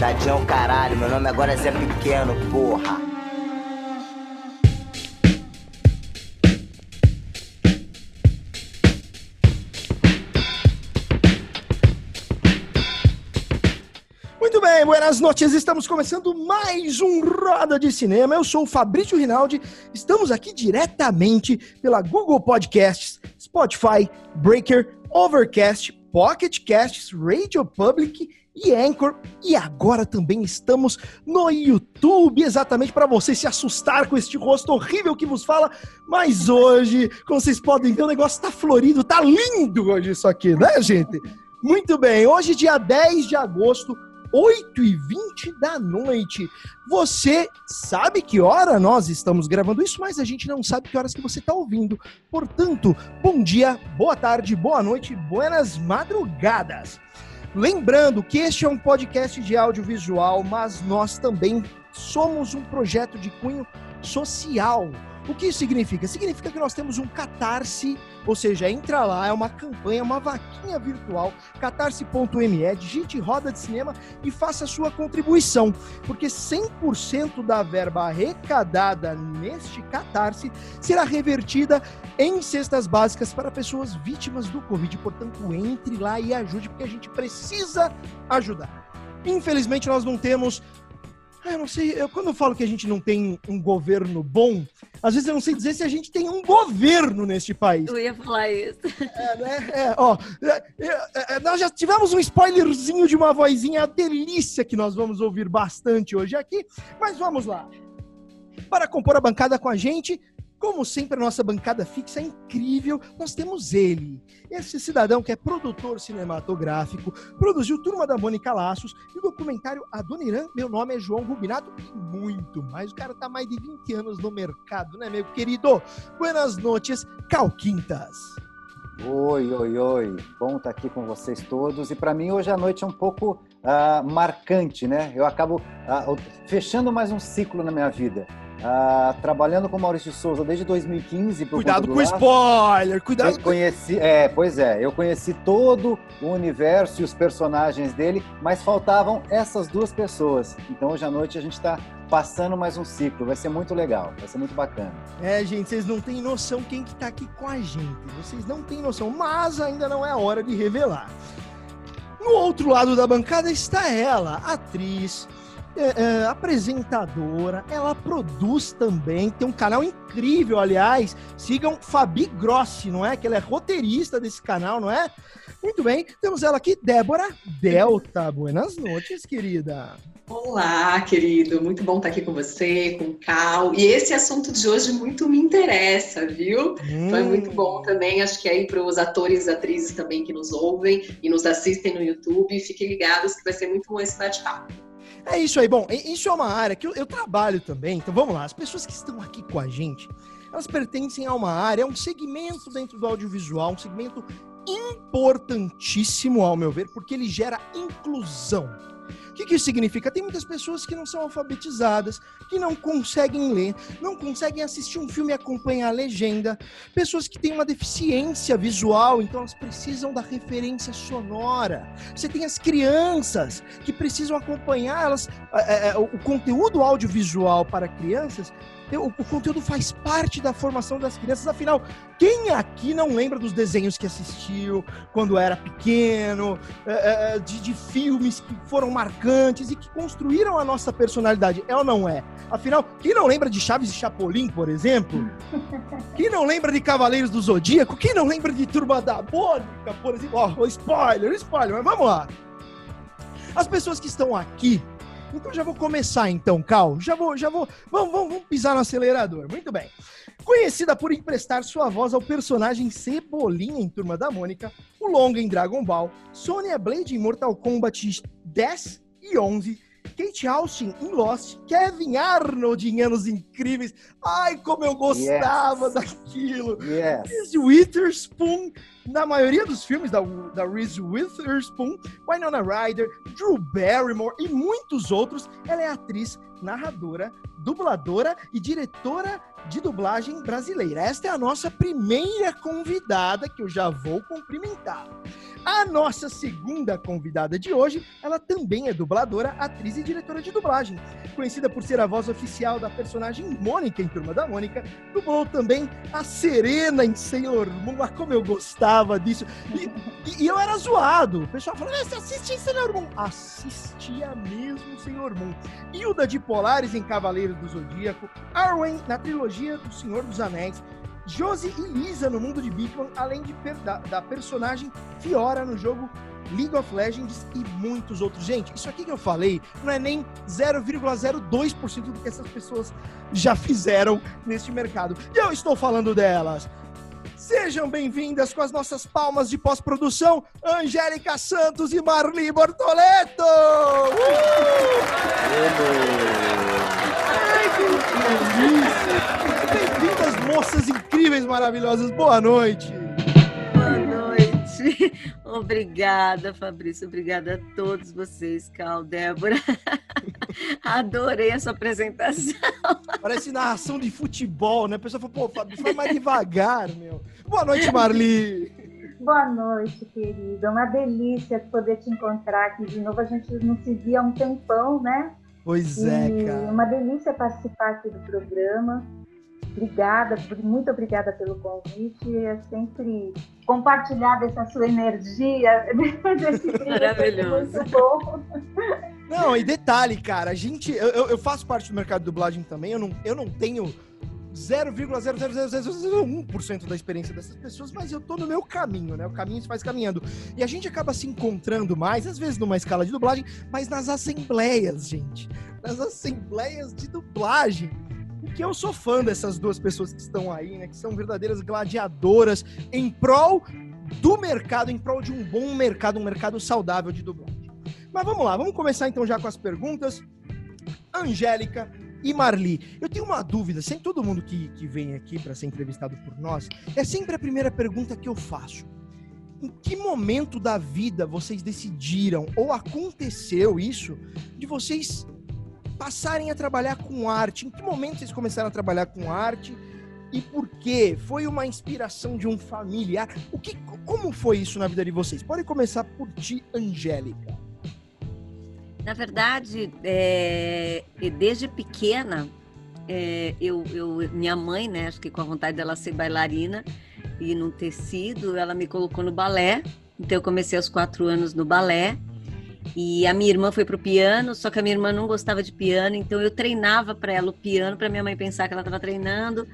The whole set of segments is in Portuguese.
Tadinho é o caralho, meu nome agora é Zé Pequeno, porra. Muito bem, buenas noches. Estamos começando mais um Roda de Cinema. Eu sou o Fabrício Rinaldi. Estamos aqui diretamente pela Google Podcasts, Spotify, Breaker, Overcast, Pocket Casts, Radio Public e Anchor. E agora também estamos no YouTube, exatamente para você se assustar com este rosto horrível que vos fala. Mas hoje, como vocês podem ver, o negócio tá florido, tá lindo hoje isso aqui, né, gente? Muito bem, hoje, dia 10 de agosto, 8 e 20 da noite. Você sabe que hora nós estamos gravando isso, mas a gente não sabe que horas que você está ouvindo. Portanto, bom dia, boa tarde, boa noite, buenas madrugadas. Lembrando que este é um podcast de audiovisual, mas nós também somos um projeto de cunho social. O que isso significa? Significa que nós temos um catarse, ou seja, entra lá, é uma campanha, uma vaquinha virtual, catarse.me, digite roda de cinema e faça a sua contribuição, porque 100% da verba arrecadada neste catarse será revertida em cestas básicas para pessoas vítimas do Covid. Portanto, entre lá e ajude, porque a gente precisa ajudar. Infelizmente, nós não temos Eu não sei, eu, quando eu falo que a gente não tem um governo bom, às vezes eu não sei dizer se a gente tem um governo neste país. Eu ia falar isso. É, né? É, ó, é, é, é, nós já tivemos um spoilerzinho de uma vozinha, delícia que nós vamos ouvir bastante hoje aqui, mas vamos lá. Para compor a bancada com a gente, como sempre, a nossa bancada fixa é incrível. Nós temos ele, esse cidadão que é produtor cinematográfico, produziu Turma da Mônica Laços e o documentário Adoniran, Meu Nome é João Rubinato e muito mais. O cara tá mais de 20 anos no mercado, né, meu querido? Buenas noites, Calquintas. Oi, oi, oi. Bom estar aqui com vocês todos. E para mim hoje a noite é um pouco ah, marcante, né? Eu acabo ah, fechando mais um ciclo na minha vida. Ah, trabalhando com Maurício Souza desde 2015. por Cuidado com o Laço. spoiler, cuidado Eu conheci, é, pois é, eu conheci todo o universo e os personagens dele, mas faltavam essas duas pessoas. Então hoje à noite a gente está passando mais um ciclo, vai ser muito legal, vai ser muito bacana. É, gente, vocês não têm noção quem que tá aqui com a gente. Vocês não têm noção, mas ainda não é a hora de revelar. No outro lado da bancada está ela, atriz, é, é, apresentadora, ela produz também, tem um canal incrível, aliás. Sigam Fabi Grossi, não é? Que ela é roteirista desse canal, não é? Muito bem, temos ela aqui, Débora Delta. Buenas noites, querida. Olá, querido. Muito bom estar aqui com você, com o Cal. E esse assunto de hoje muito me interessa, viu? Então é muito bom também. Acho que aí para os atores e atrizes também que nos ouvem e nos assistem no YouTube, fiquem ligados que vai ser muito bom esse bate-papo. É isso aí. Bom, isso é uma área que eu, eu trabalho também. Então vamos lá. As pessoas que estão aqui com a gente, elas pertencem a uma área, a um segmento dentro do audiovisual, um segmento importantíssimo, ao meu ver, porque ele gera inclusão. O que, que isso significa? Tem muitas pessoas que não são alfabetizadas, que não conseguem ler, não conseguem assistir um filme e acompanhar a legenda, pessoas que têm uma deficiência visual, então elas precisam da referência sonora. Você tem as crianças que precisam acompanhar elas, é, é, o o conteúdo audiovisual para crianças. O, o conteúdo faz parte da formação das crianças. Afinal, quem aqui não lembra dos desenhos que assistiu quando era pequeno, é, é, de, de filmes que foram marcantes e que construíram a nossa personalidade? É ou não é? Afinal, quem não lembra de Chaves e Chapolin, por exemplo? Quem não lembra de Cavaleiros do Zodíaco? Quem não lembra de Turma da Mônica, por exemplo? Ó, oh, spoiler, spoiler, mas vamos lá. As pessoas que estão aqui, Então já vou começar então, Cal. Já vou, já vou. Vamos, vamos, vamos pisar no acelerador. Muito bem. Conhecida por emprestar sua voz ao personagem Cebolinha em Turma da Mônica, o Longa em Dragon Ball, Sonya Blade em Mortal Kombat 10 e 11, Kate Austin em Lost, Kevin Arnold em Anos Incríveis. Ai, como eu gostava yes. daquilo. Yes. Reese Witherspoon na maioria dos filmes da, da Reese Witherspoon, Winona Ryder, Drew Barrymore e muitos outros, ela é atriz, narradora, dubladora e diretora de dublagem brasileira. Esta é a nossa primeira convidada que eu já vou cumprimentar. A nossa segunda convidada de hoje, ela também é dubladora, atriz e diretora de dublagem. Conhecida por ser a voz oficial da personagem Mônica em Turma da Mônica, dublou também a Serena em Sailor Moon. Ah, como eu gostava disso. E, e, eu era zoado. O pessoal falou, você assiste Sailor Moon? Assistia mesmo Sailor Moon. Hilda de Polares em Cavaleiros do Zodíaco, Arwen na trilogia do Senhor dos Anéis, Josie e Lisa no mundo de Bigman, além de da, da, personagem Fiora no jogo League of Legends e muitos outros. Gente, isso aqui que eu falei não é nem 0,02% do que essas pessoas já fizeram neste mercado. E eu estou falando delas. Sejam bem-vindas com as nossas palmas de pós-produção, Angélica Santos e Marli Bortoleto! Uh! Que delícia! Bem-vindas, moças incríveis, maravilhosas. Boa noite. Boa noite. Obrigada, Fabrício. Obrigada a todos vocês, Cal, Débora. Adorei essa apresentação. Parece narração de futebol, né? A pessoa falou, pô, Fabrício, vai mais devagar, meu. Boa noite, Marli. Boa noite, querida. É uma delícia poder te encontrar aqui de novo. A gente não se via há um tempão, né? Pois é, cara. Uma delícia participar aqui do programa. Obrigada, muito obrigada pelo convite. É sempre compartilhar dessa sua energia, desse Maravilhoso. Muito bom. Não, e detalhe, cara, a gente. Eu, eu faço parte do mercado de dublagem também, eu não, eu não tenho 0,00001% da experiência dessas pessoas, mas eu tô no meu caminho, né? O caminho se faz caminhando. E a gente acaba se encontrando mais, às vezes numa escala de dublagem, mas nas assembleias, gente. Nas assembleias de dublagem que eu sou fã dessas duas pessoas que estão aí, né? Que são verdadeiras gladiadoras em prol do mercado, em prol de um bom mercado, um mercado saudável de dublagem. Mas vamos lá, vamos começar então já com as perguntas. Angélica e Marli, eu tenho uma dúvida, sem todo mundo que, que vem aqui para ser entrevistado por nós, é sempre a primeira pergunta que eu faço. Em que momento da vida vocês decidiram, ou aconteceu isso, de vocês passarem a trabalhar com arte? Em que momento vocês começaram a trabalhar com arte? E por quê? Foi uma inspiração de um familiar? O que, como foi isso na vida de vocês? Pode começar por ti, Angélica. Na verdade, é, desde pequena, é, eu, eu, minha mãe, né, acho que com a vontade dela ser bailarina e no tecido, ela me colocou no balé. Então eu comecei aos quatro anos no balé. E a minha irmã foi pro piano, só que a minha irmã não gostava de piano, então eu treinava para ela o piano, para minha mãe pensar que ela estava treinando.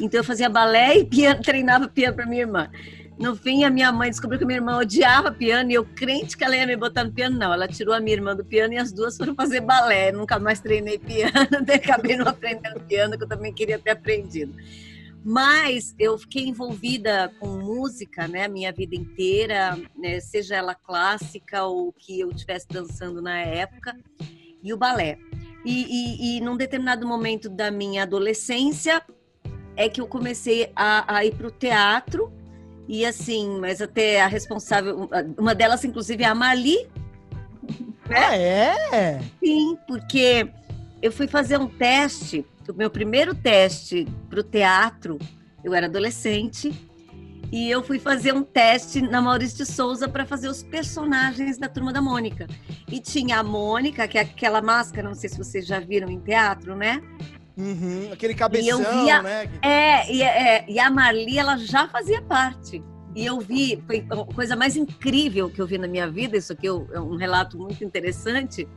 Então eu fazia balé e piano, treinava piano para minha irmã. No fim, a minha mãe descobriu que minha irmã odiava piano e eu crente que ela ia me botar no piano. Não, ela tirou a minha irmã do piano e as duas foram fazer balé. Nunca mais treinei piano, acabei não aprendendo piano, que eu também queria ter aprendido. Mas eu fiquei envolvida com música, né, a minha vida inteira, né, seja ela clássica ou que eu estivesse dançando na época, e o balé. E, e, e, num determinado momento da minha adolescência é que eu comecei a, a ir para o teatro e assim, mas até a responsável, uma delas inclusive é a Marli. Né? Ah, é? Sim, porque eu fui fazer um teste o meu primeiro teste para o teatro, eu era adolescente, e eu fui fazer um teste na Maurício de Souza para fazer os personagens da Turma da Mônica. E tinha a Mônica, que é aquela máscara, não sei se vocês já viram em teatro, né? Uhum, aquele cabeção, via, né? É e, é, e a Marli, ela já fazia parte. E eu vi, foi a coisa mais incrível que eu vi na minha vida, isso aqui é um relato muito interessante,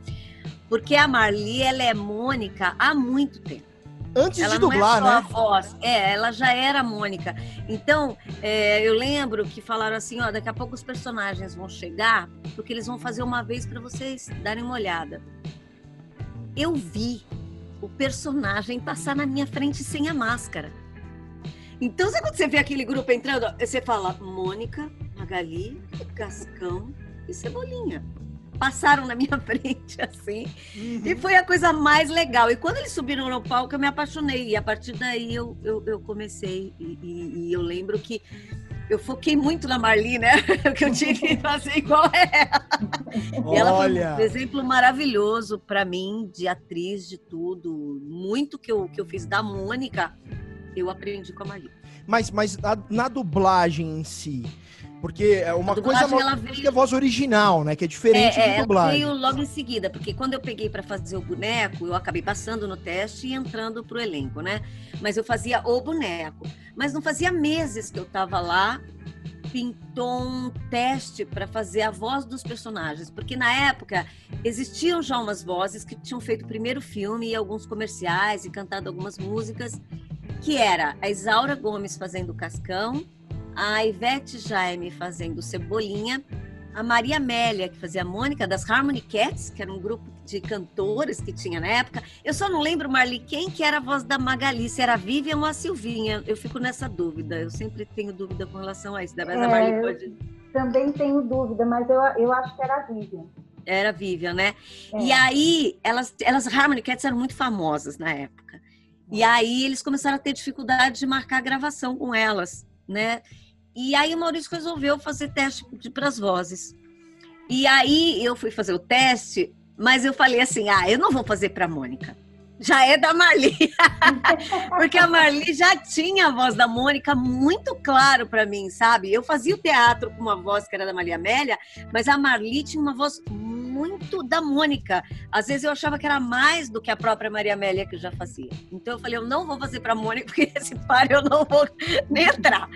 porque a Marli, ela é Mônica há muito tempo. Antes ela de dublar, não é só né? A voz. É, ela já era Mônica. Então, é, eu lembro que falaram assim: ó, daqui a pouco os personagens vão chegar, porque eles vão fazer uma vez para vocês darem uma olhada. eu vi o personagem passar na minha frente sem a máscara. Então, sabe quando você vê aquele grupo entrando, você fala Mônica, Magali, Cascão e Cebolinha. Passaram na minha frente, assim. Uhum. E foi a coisa mais legal. E quando eles subiram no palco, eu me apaixonei. E a partir daí eu, eu, eu comecei. E, e, e eu lembro que eu foquei muito na Marli, né? que eu tinha que fazer igual ela. Olha. E ela foi um exemplo maravilhoso para mim, de atriz, de tudo. Muito que eu, que eu fiz da Mônica, eu aprendi com a Marli. Mas, mas na dublagem em si, porque é uma coisa ela veio... que é a voz original, né? Que é diferente é, de dublagem. Ela veio logo em seguida, porque quando eu peguei para fazer o boneco, eu acabei passando no teste e entrando pro elenco, né? Mas eu fazia o boneco. Mas não fazia meses que eu tava lá, pintou um teste para fazer a voz dos personagens, porque na época existiam já umas vozes que tinham feito o primeiro filme e alguns comerciais e cantado algumas músicas, que era a Isaura Gomes fazendo o Cascão a Ivete Jaime fazendo Cebolinha, a Maria Amélia, que fazia a Mônica, das Harmony Cats, que era um grupo de cantores que tinha na época. Eu só não lembro, Marli, quem que era a voz da Magali, se era a Vivian ou a Silvinha. Eu fico nessa dúvida, eu sempre tenho dúvida com relação a isso. Mas é, a Marli pode... Também tenho dúvida, mas eu, eu acho que era a Vivian. Era a Vivian, né? É. E aí, elas, elas Harmony Cats eram muito famosas na época. E aí eles começaram a ter dificuldade de marcar gravação com elas, né? E aí o Maurício resolveu fazer teste para as vozes. E aí eu fui fazer o teste, mas eu falei assim: ah, eu não vou fazer para Mônica. Já é da Marli. Porque a Marli já tinha a voz da Mônica muito claro para mim, sabe? Eu fazia o teatro com uma voz que era da Maria Amélia, mas a Marli tinha uma voz muito da Mônica. Às vezes eu achava que era mais do que a própria Maria Amélia que já fazia. Então eu falei, eu não vou fazer para Mônica, porque esse par eu não vou nem entrar.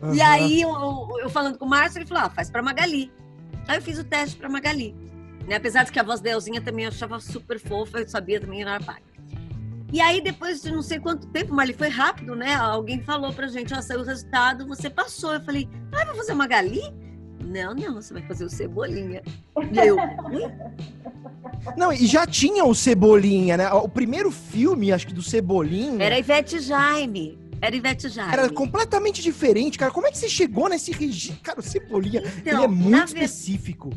Uhum. E aí, eu, eu, falando com o Márcio, ele falou: ah, faz para Magali. Aí eu fiz o teste para Magali. Né? Apesar de que a voz da Elzinha também eu achava super fofa, eu sabia também era pai. E aí, depois de não sei quanto tempo, mas ele foi rápido, né? Alguém falou pra gente: ó, saiu o resultado, você passou. Eu falei: ah, vai fazer Magali? Não, não, você vai fazer o Cebolinha. E eu. Não, e já tinha o Cebolinha, né? O primeiro filme, acho que do Cebolinha. Era Ivete Jaime. Era Ivete Jaime. Era completamente diferente, cara. Como é que você chegou nesse regime? Cara, o Cebolinha, então, ele é muito específico.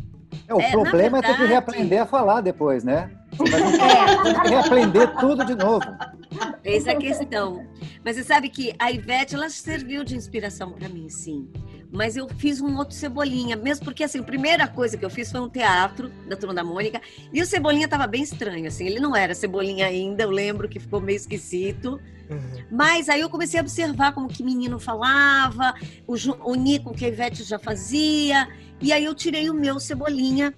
É, o é, problema verdade... é ter que reaprender a falar depois, né? Vai ter que reaprender tudo de novo. Essa é a questão. Mas você sabe que a Ivete, ela serviu de inspiração para mim, sim mas eu fiz um outro Cebolinha, mesmo porque, assim, a primeira coisa que eu fiz foi um teatro da Turma da Mônica, e o Cebolinha tava bem estranho, assim, ele não era Cebolinha ainda, eu lembro que ficou meio esquisito, uhum. mas aí eu comecei a observar como que menino falava, o, o Nico que a Ivete já fazia, e aí eu tirei o meu Cebolinha,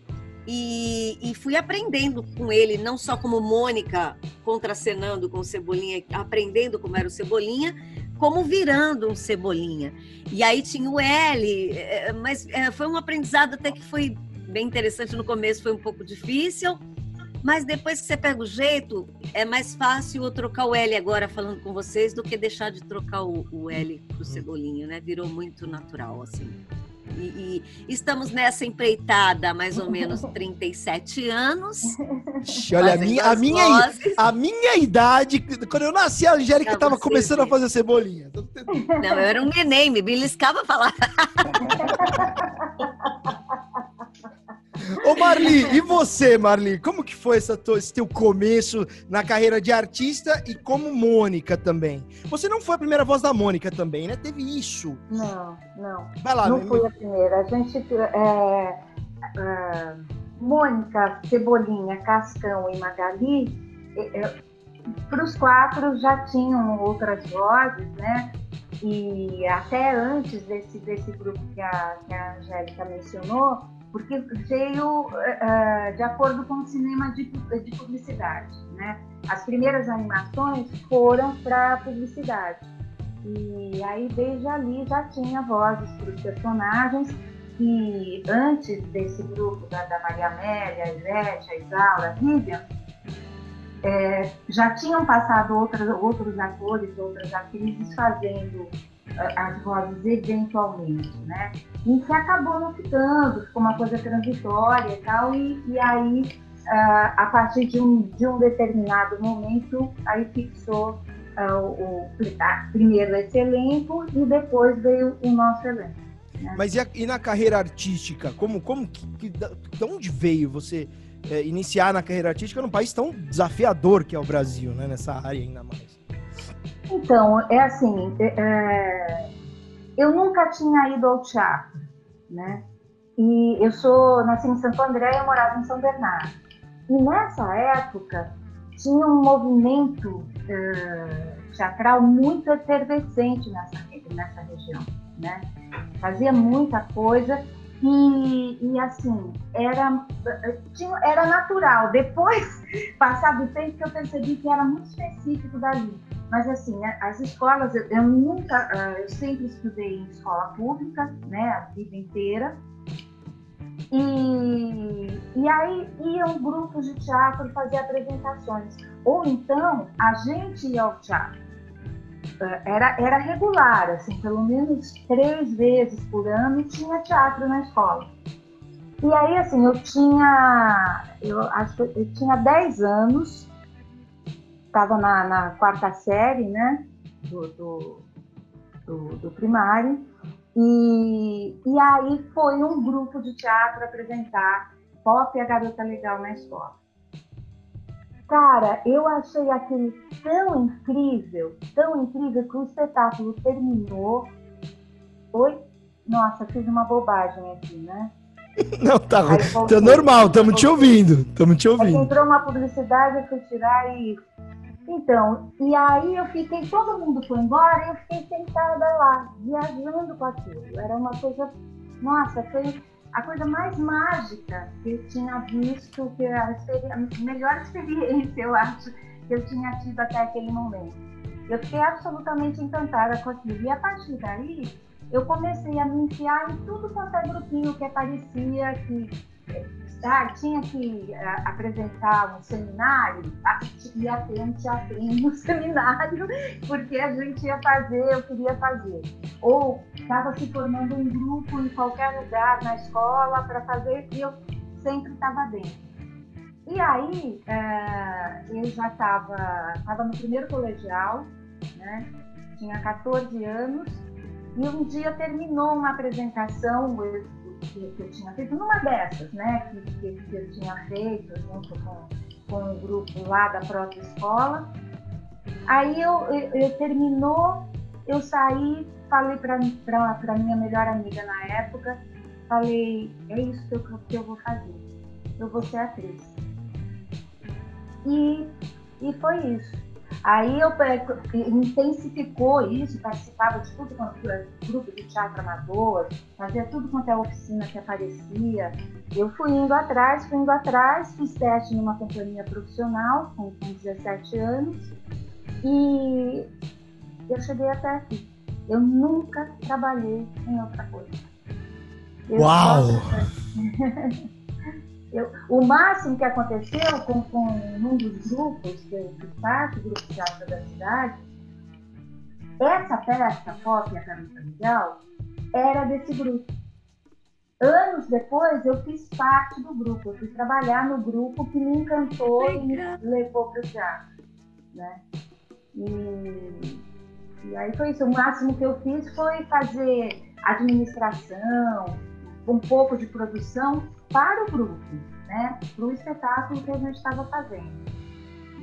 e, e, fui aprendendo com ele, não só como Mônica, contracenando com o Cebolinha, aprendendo como era o Cebolinha, como virando um cebolinha. E aí tinha o L, é, mas é, foi um aprendizado até que foi bem interessante. No começo foi um pouco difícil, mas depois que você pega o jeito, é mais fácil eu trocar o L agora falando com vocês do que deixar de trocar o, o L pro cebolinha, né? Virou muito natural, assim. E, e, estamos nessa empreitada há mais ou menos 37 anos. Olha, a minha, a, minha, a minha idade, quando eu nasci, a Angélica estava começando a fazer cebolinha. Não, eu era um neném, me beliscava falar. Ô Marli, e você, Marli? Como que foi essa, esse teu começo na carreira de artista e como Mônica também? Você não foi a primeira voz da Mônica também, né? Teve isso. Não, não. Vai lá, Não me... fui a primeira. A gente... É, é, Mônica, Cebolinha, Cascão e Magali, é para os quatro já tinham outras vozes, né? E até antes desse, desse grupo que a, que a Angélica mencionou, porque veio uh, de acordo com o cinema de, de publicidade. Né? As primeiras animações foram para publicidade. E aí, desde ali, já tinha vozes para os personagens que, antes desse grupo da, da Maria Amélia, a Ivete, a Isaura, a Vivian, é, já tinham passado outras, outros atores, outras atrizes fazendo as vozes eventualmente, né? E se acabou não ficando, ficou uma coisa transitória e tal, e, e aí uh, a partir de um, de um determinado momento, aí fixou uh, o, primeiro esse elenco e depois veio o nosso elenco. Né? Mas e, a, e, na carreira artística? Como, como que, de onde veio você é, iniciar na carreira artística num país tão desafiador que é o Brasil, né? Nessa área ainda mais. Então, é assim, é, é eu nunca tinha ido ao teatro, né? E eu sou, nasci em Santo André e eu morava em São Bernardo. E nessa época tinha um movimento uh, teatral muito efervescente nessa, nessa região, né? Fazia muita coisa e, e assim, era, tinha, era natural. Depois, passado o tempo, que eu percebi que era muito específico dali. Mas assim, as escolas, eu, eu nunca, uh, eu sempre estudei em escola pública, né, a vida inteira. E, e aí iam grupos de teatro fazer apresentações. Ou então a gente ia ao teatro. Eh, era, era regular, assim, pelo menos três vezes por ano tinha teatro na escola. E aí, assim, eu tinha, eu acho que eu tinha 10 anos, estava na, na, quarta série, né, do, do, do, do primário, e, e aí foi um grupo de teatro apresentar Pop e a Garota Legal na escola. Cara, eu achei aquele tão incrível, tão incrível que o espetáculo terminou. Oi? Nossa, fiz uma bobagem aqui, né? Não, tá, tá normal, estamos te ouvindo. Estamos te ouvindo. entrou uma publicidade, eu fui tirar e então, e aí eu fiquei, todo mundo foi embora e eu fiquei sentada lá, viajando com aquilo. Era uma coisa, nossa, foi a coisa mais mágica que eu tinha visto, que a, a melhor experiência, eu acho, que eu tinha tido até aquele momento. Eu fiquei absolutamente encantada com aquilo. E a partir daí, eu comecei a me enfiar em tudo quanto é grupinho que aparecia, que ah, tinha que uh, apresentar um seminário, ia ter um teatrinho no seminário, porque a gente ia fazer, eu queria fazer. Ou estava se formando um grupo em qualquer lugar na escola para fazer, e eu sempre estava dentro. E aí, uh, eu já estava no primeiro colegial, né? tinha 14 anos, e um dia terminou uma apresentação, que, que eu tinha feito, numa dessas, né, que, que, eu tinha feito junto com, com o um grupo lá da própria escola. Aí eu, eu, eu terminou, eu saí, falei para minha melhor amiga na época, falei, é isso que eu, que eu vou fazer, eu vou ser atriz. E, e foi isso. Aí eu intensificou isso, participava de tudo quanto é grupo de teatro amador, fazia tudo quanto é oficina que aparecia. Eu fui indo atrás, fui indo atrás, fiz teste numa companhia profissional com, com 17 anos e eu cheguei até aqui. Eu nunca trabalhei em outra coisa. Eu Uau! Eu, o máximo que aconteceu com, com um dos grupos que eu fiz parte, o grupo Teatro da Cidade, essa peça, Pop e a Carota Legal, era desse grupo. Anos depois, eu fiz parte do grupo, eu fui trabalhar no grupo que me encantou e me levou para o teatro. Né? E, e aí foi isso. O máximo que eu fiz foi fazer administração, um pouco de produção para o grupo, né? Para o espetáculo que a gente estava fazendo.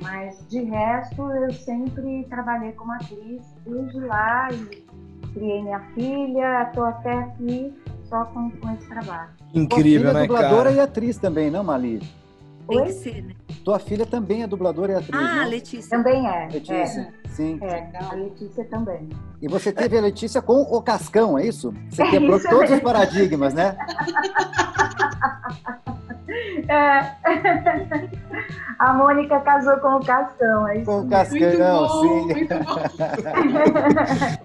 Mas de resto, eu sempre trabalhei como atriz desde lá e criei minha filha, estou até aqui só com, com esse trabalho. Incrível, né, é dubladora cara? e atriz também, não, Mali? Tem que ser, né? Tua filha também é dubladora e atriz, Ah, não? Letícia. Também é. Letícia, é. Sim. É, a Letícia também. E você teve a Letícia com o Cascão, é isso? Você quebrou isso todos mesmo. os paradigmas, né? É. A Mônica casou com o Cascão, é isso? Com o Cascão, bom, sim.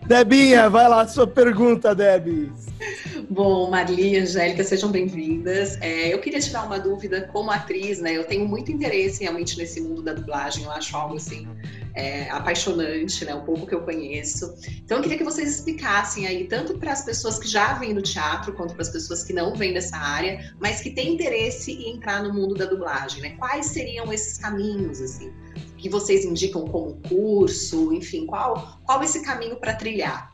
Debinha, vai lá, sua pergunta, Debbie. Bom, Marli e Angélica, sejam bem-vindas. É, eu queria tirar uma dúvida como atriz, né? Eu tenho muito interesse realmente nesse mundo da dublagem, eu acho algo assim é, apaixonante, né? Um pouco que eu conheço. Então, eu queria que vocês explicassem aí, tanto para as pessoas que já vêm do teatro, quanto para as pessoas que não vêm dessa área, mas que têm interesse em entrar no mundo da dublagem, né? Quais seriam esses caminhos, assim, que vocês indicam como curso, enfim, qual, qual esse caminho para trilhar,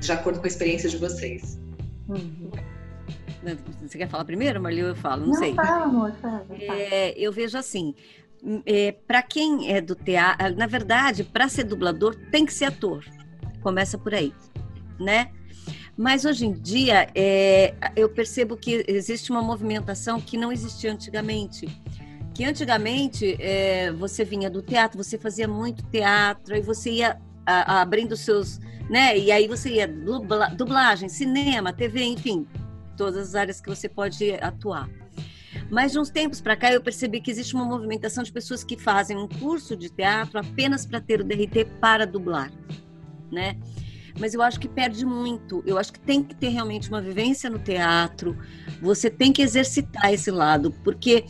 de acordo com a experiência de vocês? Uhum. Você quer falar primeiro, Marli, eu falo? Não, não sei. Fala, amor, fala, fala. É, eu vejo assim, é, para quem é do teatro, na verdade, para ser dublador tem que ser ator. Começa por aí, né? Mas hoje em dia é, eu percebo que existe uma movimentação que não existia antigamente. Que antigamente é, você vinha do teatro, você fazia muito teatro, aí você ia a, abrindo seus, né? E aí você ia dubla, dublagem, cinema, TV, enfim, todas as áreas que você pode atuar. Mas de uns tempos para cá eu percebi que existe uma movimentação de pessoas que fazem um curso de teatro apenas para ter o DRT para dublar, né? Mas eu acho que perde muito. Eu acho que tem que ter realmente uma vivência no teatro. Você tem que exercitar esse lado, porque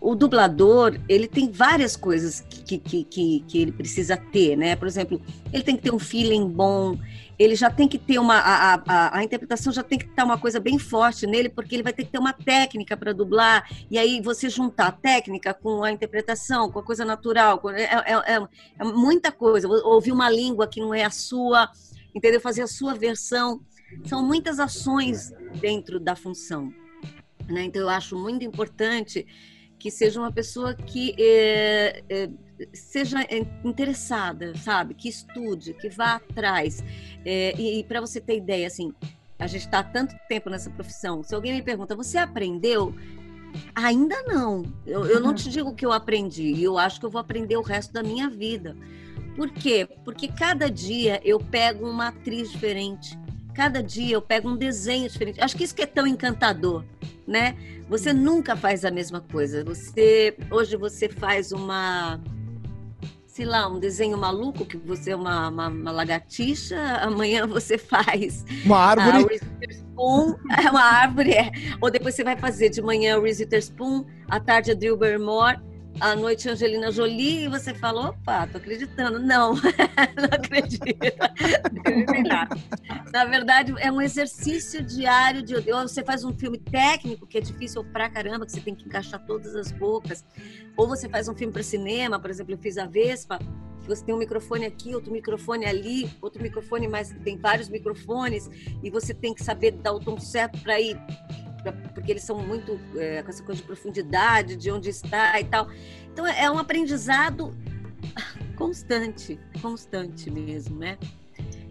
o dublador, ele tem várias coisas que, que, que, que, ele precisa ter, né? Por exemplo, ele tem que ter um feeling bom, ele já tem que ter uma. A, a, a interpretação já tem que estar uma coisa bem forte nele, porque ele vai ter que ter uma técnica para dublar, e aí você juntar a técnica com a interpretação, com a coisa natural, com, é, é, é, é muita coisa. Ouvir uma língua que não é a sua, entendeu? Fazer a sua versão. São muitas ações dentro da função. Né? Então, eu acho muito importante que seja uma pessoa que é, é, seja interessada, sabe? Que estude, que vá atrás. É, e, e para você ter ideia, assim, a gente está há tanto tempo nessa profissão. Se alguém me pergunta, você aprendeu? Ainda não. Eu, eu não te digo que eu aprendi. E eu acho que eu vou aprender o resto da minha vida. Por quê? Porque cada dia eu pego uma atriz diferente. Cada dia eu pego um desenho diferente. Acho que isso que é tão encantador, né? Você nunca faz a mesma coisa. Você hoje você faz uma sei lá, um desenho maluco que você é uma, uma, uma lagartixa, amanhã você faz uma árvore. Spoon, é uma árvore, é. ou depois você vai fazer de manhã o Reese Witherspoon, à tarde a Drew Barrymore, à noite Angelina Jolie e você fala, opa, tô acreditando. Não, não acredito. Na verdade, é um exercício diário de ou você faz um filme técnico que é difícil pra caramba, que você tem que encaixar todas as bocas, ou você faz um filme para cinema, por exemplo, eu fiz a Vespa, que você tem um microfone aqui, outro microfone ali, outro microfone, mas tem vários microfones e você tem que saber dar o tom certo para ir porque eles são muito é, com essa coisa de profundidade, de onde está e tal. Então é um aprendizado constante, constante mesmo, né?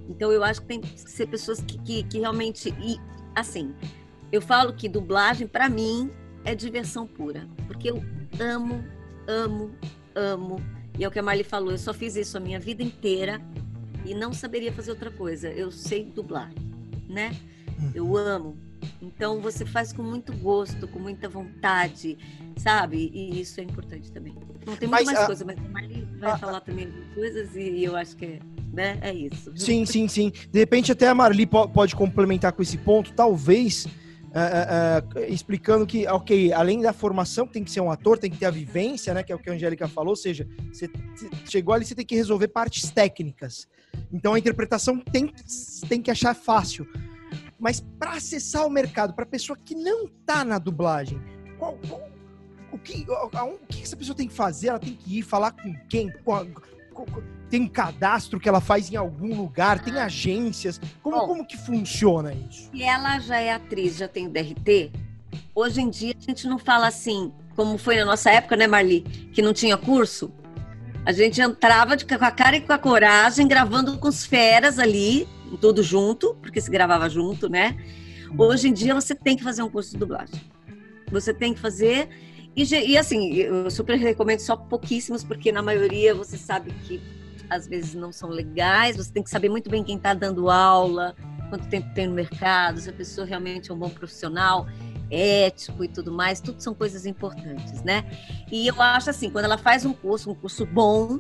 Então eu acho que tem que ser pessoas que, que, que realmente e assim, eu falo que dublagem para mim é diversão pura, porque eu amo, amo, amo. E é o que a Marli falou, eu só fiz isso a minha vida inteira e não saberia fazer outra coisa. Eu sei dublar, né? Eu uhum. amo, então você faz com muito gosto, com muita vontade, sabe? E isso é importante também. Não tem muito mais a... coisa, mas a Marli vai a... falar também coisas e eu acho que é, né? é isso. Sim, sim, sim. De repente até a Marli pode complementar com esse ponto, talvez. Uh, uh, uh, explicando que, ok, além da formação, tem que ser um ator, tem que ter a vivência, né? Que é o que a Angélica falou, ou seja, você chegou ali, você tem que resolver partes técnicas. Então a interpretação tem, tem que achar fácil. Mas para acessar o mercado, para pessoa que não tá na dublagem, qual, qual, o, que, o que essa pessoa tem que fazer? Ela tem que ir falar com quem? tem um cadastro que ela faz em algum lugar? Tem agências? Como, Bom, como que funciona isso? Se ela já é atriz, já tem o DRT, hoje em dia a gente não fala assim, como foi na nossa época, né, Marli? Que não tinha curso. A gente entrava de, com a cara e com a coragem, gravando com os feras ali, tudo junto, porque se gravava junto, né? Hoje em dia você tem que fazer um curso de dublagem. Você tem que fazer. E, e assim, eu super recomendo só pouquíssimos, porque na maioria você sabe que às vezes não são legais, você tem que saber muito bem quem está dando aula, quanto tempo tem no mercado, se a pessoa realmente é um bom profissional, ético e tudo mais, tudo são coisas importantes, né? E eu acho assim, quando ela faz um curso, um curso bom,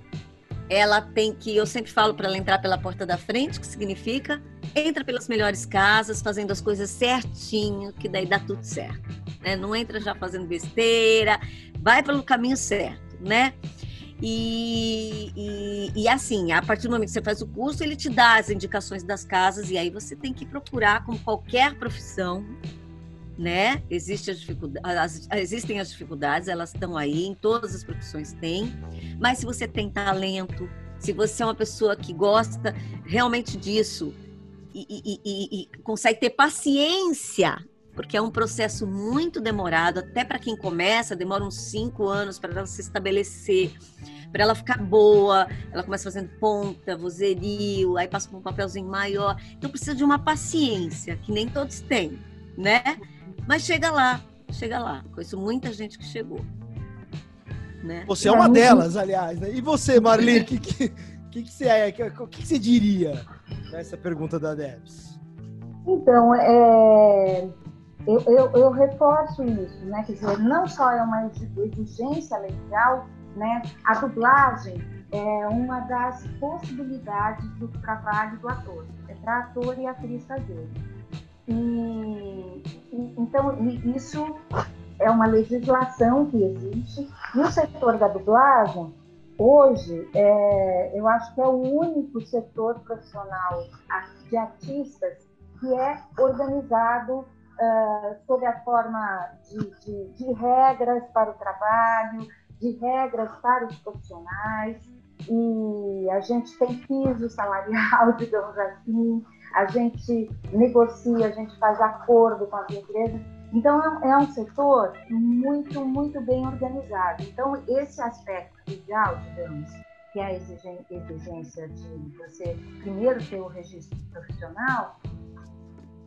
ela tem que, eu sempre falo para ela entrar pela porta da frente, que significa entra pelas melhores casas, fazendo as coisas certinho, que daí dá tudo certo. Né? Não entra já fazendo besteira, vai pelo caminho certo, né? E, e, e, assim, a partir do momento que você faz o curso, ele te dá as indicações das casas, e aí você tem que procurar, como qualquer profissão, né? Existe as existem as dificuldades, elas estão aí, em todas as profissões tem, mas se você tem talento, se você é uma pessoa que gosta realmente disso e, e, e consegue ter paciência porque é um processo muito demorado, até para quem começa, demora uns cinco anos para ela se estabelecer, para ela ficar boa. Ela começa fazendo ponta, vozerio, aí passa por um papelzinho maior. Então precisa de uma paciência, que nem todos têm, né? Mas chega lá, chega lá. Conheço muita gente que chegou. Né? Você é uma delas, aliás. Né? E você, Marli, o que, que, que, que, você é? Que, que você diria nessa pergunta da Debs? Então, é, eu, eu, eu, reforço isso, né? Quer dizer, não só é uma exigência legal, né? A dublagem é uma das possibilidades do trabalho do ator. É para ator e atriz fazer. E, e, então, isso é uma legislação que existe. No setor da dublagem, hoje, é, eu acho que é o único setor profissional de artistas que é organizado uh, sob a forma de, de, de, regras para o trabalho, de regras para os profissionais, e a gente tem piso salarial, digamos assim, a gente negocia, a gente faz acordo com as empresas. Então, é um é setor muito, muito bem organizado. Então, esse aspecto legal, digamos, que é a exigência de você primeiro ter o registro profissional,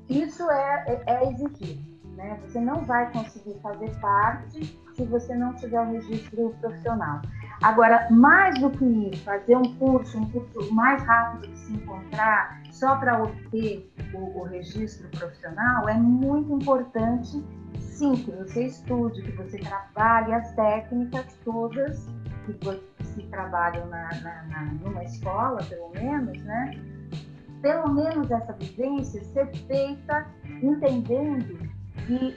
isso é, é, é exigido. Né? Você não vai conseguir fazer parte se você não tiver o registro profissional. Agora, mais do que isso, fazer um curso, um curso mais rápido de se encontrar, só para obter o, o, registro profissional, é muito importante, sim, que você estude, que você trabalhe as técnicas todas que se trabalham na, na, na, numa escola, pelo menos, né? pelo menos essa vivência ser feita entendendo que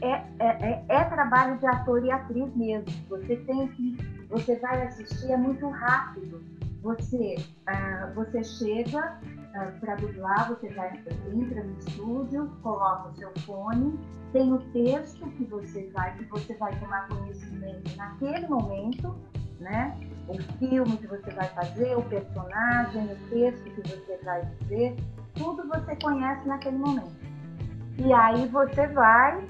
é, é, é, é, trabalho de ator e atriz mesmo. Você tem que, você vai assistir, é muito rápido. Você, ah, você chega ah, para dublar, você vai, entra no estúdio, coloca o seu fone, tem o texto que você vai, que você vai tomar conhecimento naquele momento, né? o filme que você vai fazer, o personagem, o texto que você vai dizer, tudo você conhece naquele momento. E aí você vai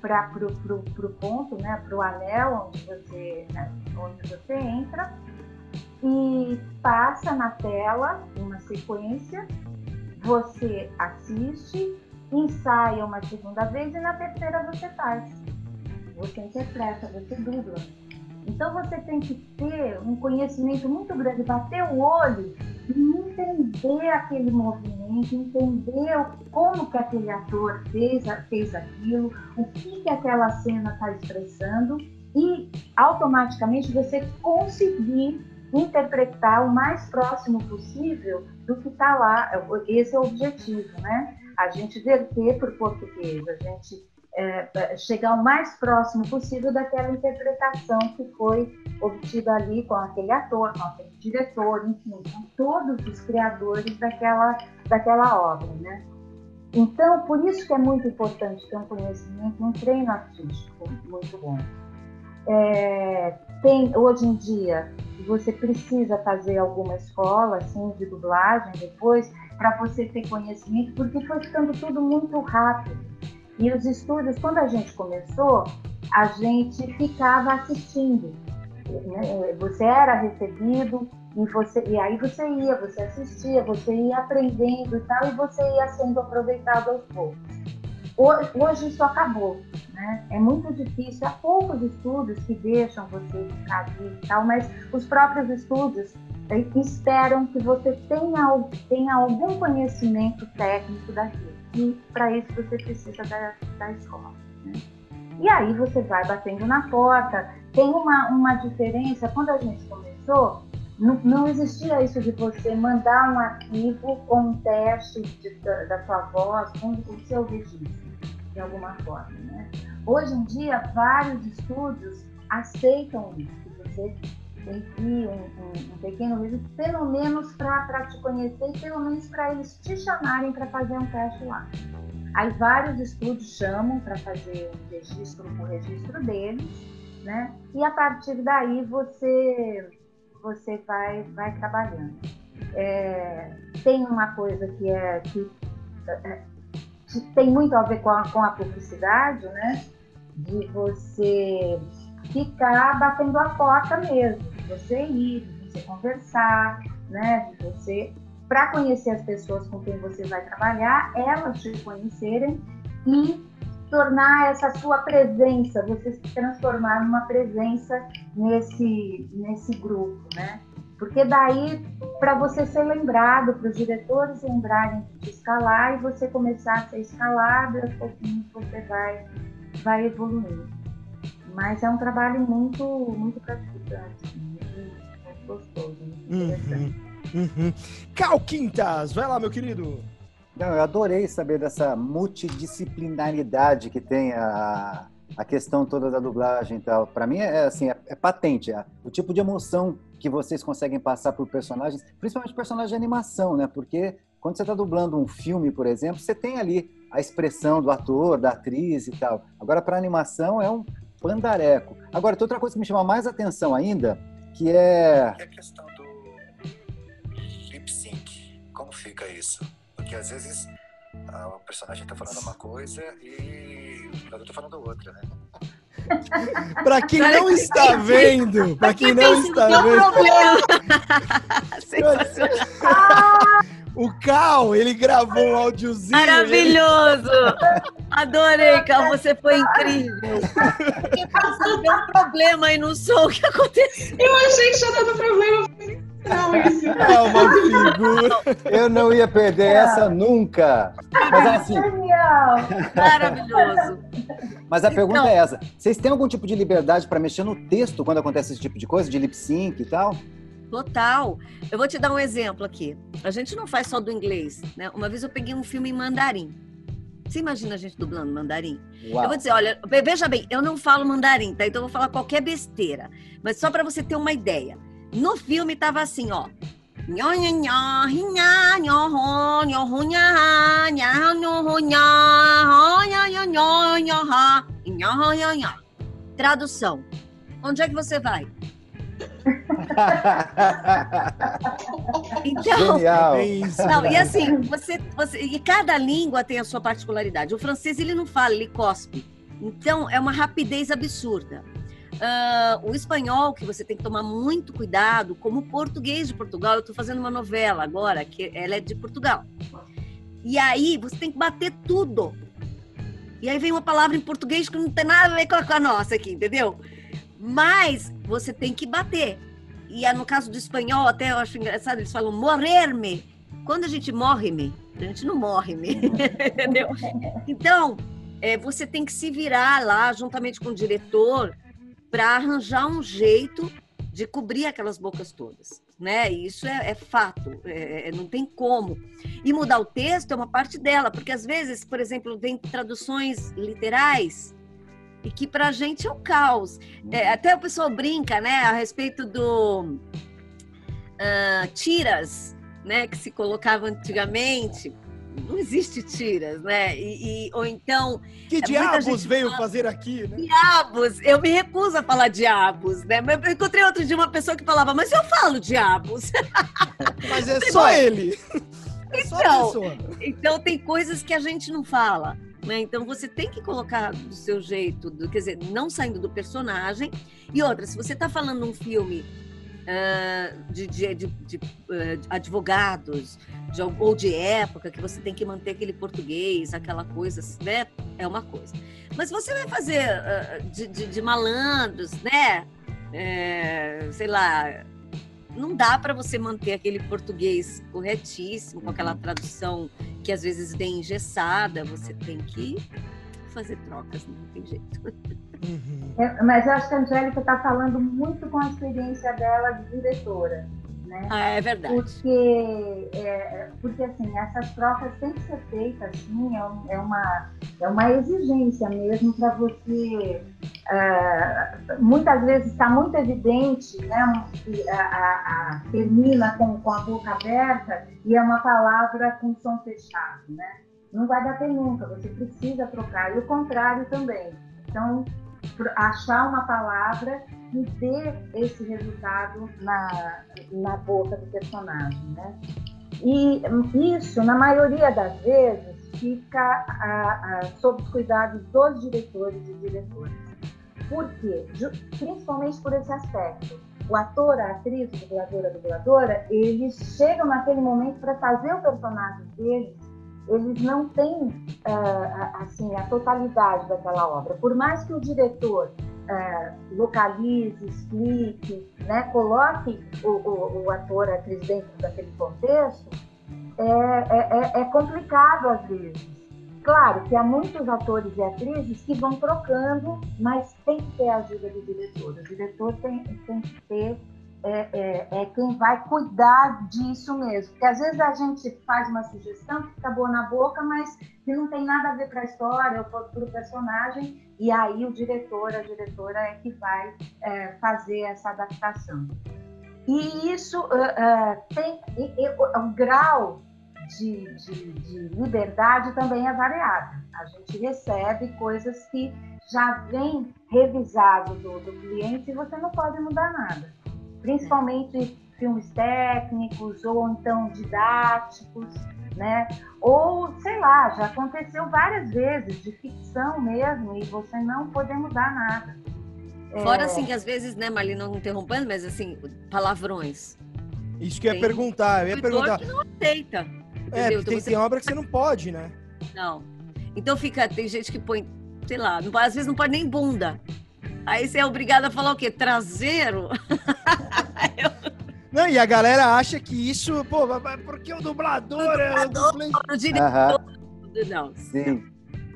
para pro, pro, pro ponto, né, para o anel onde você, né, onde você entra e passa na tela uma sequência, você assiste, ensaia uma segunda vez e na terceira você faz. Você interpreta, você dubla. Então você tem que ter um conhecimento muito grande, bater o olho entender aquele movimento, entender como que aquele ator fez, fez aquilo, o que, que aquela cena está expressando e automaticamente você conseguir interpretar o mais próximo possível do que está lá. Esse é o objetivo, né? A gente verter o português, a gente é, é, chegar o mais próximo possível daquela interpretação que foi obtida ali com aquele ator, com aquele diretor, enfim, com todos os criadores daquela, daquela obra, né? Então, por isso que é muito importante ter um conhecimento, um treino artístico muito bom. É, tem, hoje em dia, você precisa fazer alguma escola assim, de dublagem depois, para você ter conhecimento, porque foi ficando tudo muito rápido. E os estúdios, quando a gente começou, a gente ficava assistindo. Né? Você era recebido e, você, e aí você ia, você assistia, você ia aprendendo e tal, e você ia sendo aproveitado aos poucos. Hoje isso acabou, né? É muito difícil, há poucos estúdios que deixam você ficar ali e tal, mas os próprios estúdios eh, esperam que você tenha, tenha algum conhecimento técnico daquilo e para isso você precisa da, da escola. Né? E aí você vai batendo na porta. Tem uma, uma diferença, quando a gente começou, não, não, existia isso de você mandar um arquivo com um teste de, da, da sua voz, com o seu registro, de alguma forma. Né? Hoje em dia, vários estúdios aceitam isso, que você envie um, um, um pequeno registro, pelo menos para te conhecer e pelo menos para eles te chamarem para fazer um teste lá. Aí vários estúdios chamam para fazer um registro, o registro deles, né? E a partir daí você você vai vai trabalhando. É, tem uma coisa que é que, é, que tem muito a ver com a, com a publicidade, né? De você ficar batendo a porta mesmo, você ir, de você conversar, né? De você para conhecer as pessoas com quem você vai trabalhar, elas te conhecerem e tornar essa sua presença, você se transformar numa presença nesse, nesse grupo, né? Porque daí, para você ser lembrado, para os diretores lembrarem de escalar e você começar a ser escalado, aos pouquinhos você vai, vai evoluindo. Mas é um trabalho muito, muito muito gostoso, muito uhum. Uhum. Cal Quintas, vai lá, meu querido. Não, eu adorei saber dessa multidisciplinaridade que tem a, a questão toda da dublagem e tal. Para mim é assim, é, é patente, é, o tipo de emoção que vocês conseguem passar por personagens, principalmente personagens de animação, né? Porque quando você está dublando um filme, por exemplo, você tem ali a expressão do ator, da atriz e tal. Agora para animação é um pandareco. Agora tem outra coisa que me chama mais atenção ainda, que é, é a questão como fica isso? Porque às vezes ah, o personagem está falando uma coisa e o jogador está falando outra, né? para quem não está vendo, para quem não está vendo. O Cal, ele gravou um áudiozinho. Maravilhoso! Adorei, Cal, você foi incrível. Deu um problema aí no som, o que aconteceu? Eu achei que já dando problema. Não, isso. É uma figura. Eu não ia perder essa nunca. Mas assim. Maravilhoso. Mas a pergunta então, é essa: vocês têm algum tipo de liberdade para mexer no texto quando acontece esse tipo de coisa, de lip sync e tal? Total. Eu vou te dar um exemplo aqui. A gente não faz só do inglês, né? Uma vez eu peguei um filme em mandarim. Você imagina a gente dublando mandarim? Uau. Eu vou dizer, olha, veja bem, eu não falo mandarim, tá? Então eu vou falar qualquer besteira. Mas só para você ter uma ideia. No filme tava assim, ó. Tradução. Onde é que você vai? Então, Genial. Não, e assim, você, você, e cada língua tem a sua particularidade. O francês ele não fala, ele cospe. Então é uma rapidez absurda. Uh, o espanhol, que você tem que tomar muito cuidado, como o português de Portugal. Eu estou fazendo uma novela agora, que ela é de Portugal. E aí você tem que bater tudo. E aí vem uma palavra em português que não tem nada a ver com a nossa aqui, entendeu? Mas você tem que bater. E no caso do espanhol, até eu acho engraçado, eles falam morrer-me. Quando a gente morre-me, a gente não morre-me, entendeu? Então, é, você tem que se virar lá, juntamente com o diretor, para arranjar um jeito de cobrir aquelas bocas todas, né? E isso é, é fato, é, é, não tem como. E mudar o texto é uma parte dela, porque às vezes, por exemplo, vem traduções literais e que para a gente é um caos. É, até o pessoal brinca, né, a respeito do uh, tiras, né, que se colocava antigamente não existe tiras, né? E, e ou então. Que diabos veio fala, fazer aqui, né? Diabos! Eu me recuso a falar diabos, né? Mas eu encontrei outro dia uma pessoa que falava, mas eu falo diabos. Mas é só ele. É então, então tem coisas que a gente não fala. Né? Então você tem que colocar do seu jeito, do, quer dizer, não saindo do personagem. E outra, se você está falando um filme uh, de, de, de, de uh, advogados ou de época, que você tem que manter aquele português, aquela coisa, né? É uma coisa. Mas você vai fazer uh, de, malandros, né? É, sei lá, não dá para você manter aquele português corretíssimo, com aquela tradução que às vezes vem engessada. Você tem que fazer trocas, não tem jeito. Uhum. É, mas eu acho que a Angélica está falando muito com a experiência dela de diretora. Né? Ah, é verdade. Porque, é, porque assim, essas trocas têm que ser feitas, assim, é, é uma, é uma exigência mesmo para você. É, muitas vezes está muito evidente, né? Que a, a, a, termina com, com a boca aberta e é uma palavra com som fechado, né? Não vai bater nunca, você precisa trocar. E o contrário também. Então, achar uma palavra que dê esse resultado na, na boca do personagem, né? E isso, na maioria das vezes, fica a, a, sob os cuidados dos diretores e diretoras. Por quê? Principalmente por esse aspecto. O ator, a atriz, o dublador, a dubladora, eles chegam naquele momento para fazer o personagem deles eles não têm uh, assim a totalidade daquela obra. Por mais que o diretor uh, localize, explique, né, coloque o, o, o, ator, a atriz dentro daquele contexto, é, é, é, é complicado às vezes. Claro que há muitos atores e atrizes que vão trocando, mas tem que ter a ajuda do diretor. O diretor tem, tem que ter é, é, é, quem vai cuidar disso mesmo. Porque às vezes a gente faz uma sugestão que fica boa na boca, mas que não tem nada a ver para a história ou para o personagem, e aí o diretor, a diretora é que vai é, fazer essa adaptação. E isso uh, uh, tem o grau de, de, de liberdade também é variável. A gente recebe coisas que já vem revisado do, do cliente e você não pode mudar nada principalmente filmes técnicos ou então didáticos, né? Ou, sei lá, já aconteceu várias vezes de ficção mesmo e você não poder mudar nada. Fora, é... assim, que às vezes, né, Marlene, não interrompendo, mas assim, palavrões. Isso que eu ia perguntar, eu ia perguntar. que não aceita. É, porque tem, você... tem obra que você não pode, né? Não. Então fica, tem gente que põe, sei lá, não, às vezes não pode nem bunda. Aí você é obrigado a falar o quê? Traseiro? Não, e a galera acha que isso, pô, porque o dublador, o é dublador é o diretor. Não. Sim.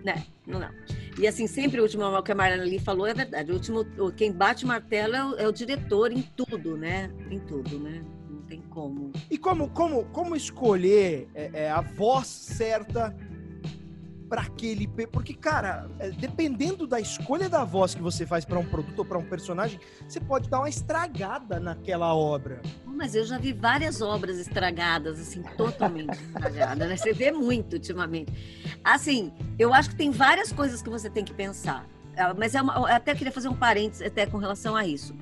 Não, não, não. E assim, sempre o último o que a Mariana ali falou é verdade. O último, quem bate martelo é o, é o diretor em tudo, né? Em tudo, né? Não tem como. E como, como, como escolher é, é, a voz certa para aquele. Porque, cara, é, dependendo da escolha da voz que você faz para um produto ou para um personagem, você pode dar uma estragada naquela obra. Mas eu já vi várias obras estragadas, assim, totalmente estragadas, né? Você vê muito ultimamente. Assim, eu acho que tem várias coisas que você tem que pensar. Ah, mas é uma, eu até queria fazer um parênteses até com relação a isso.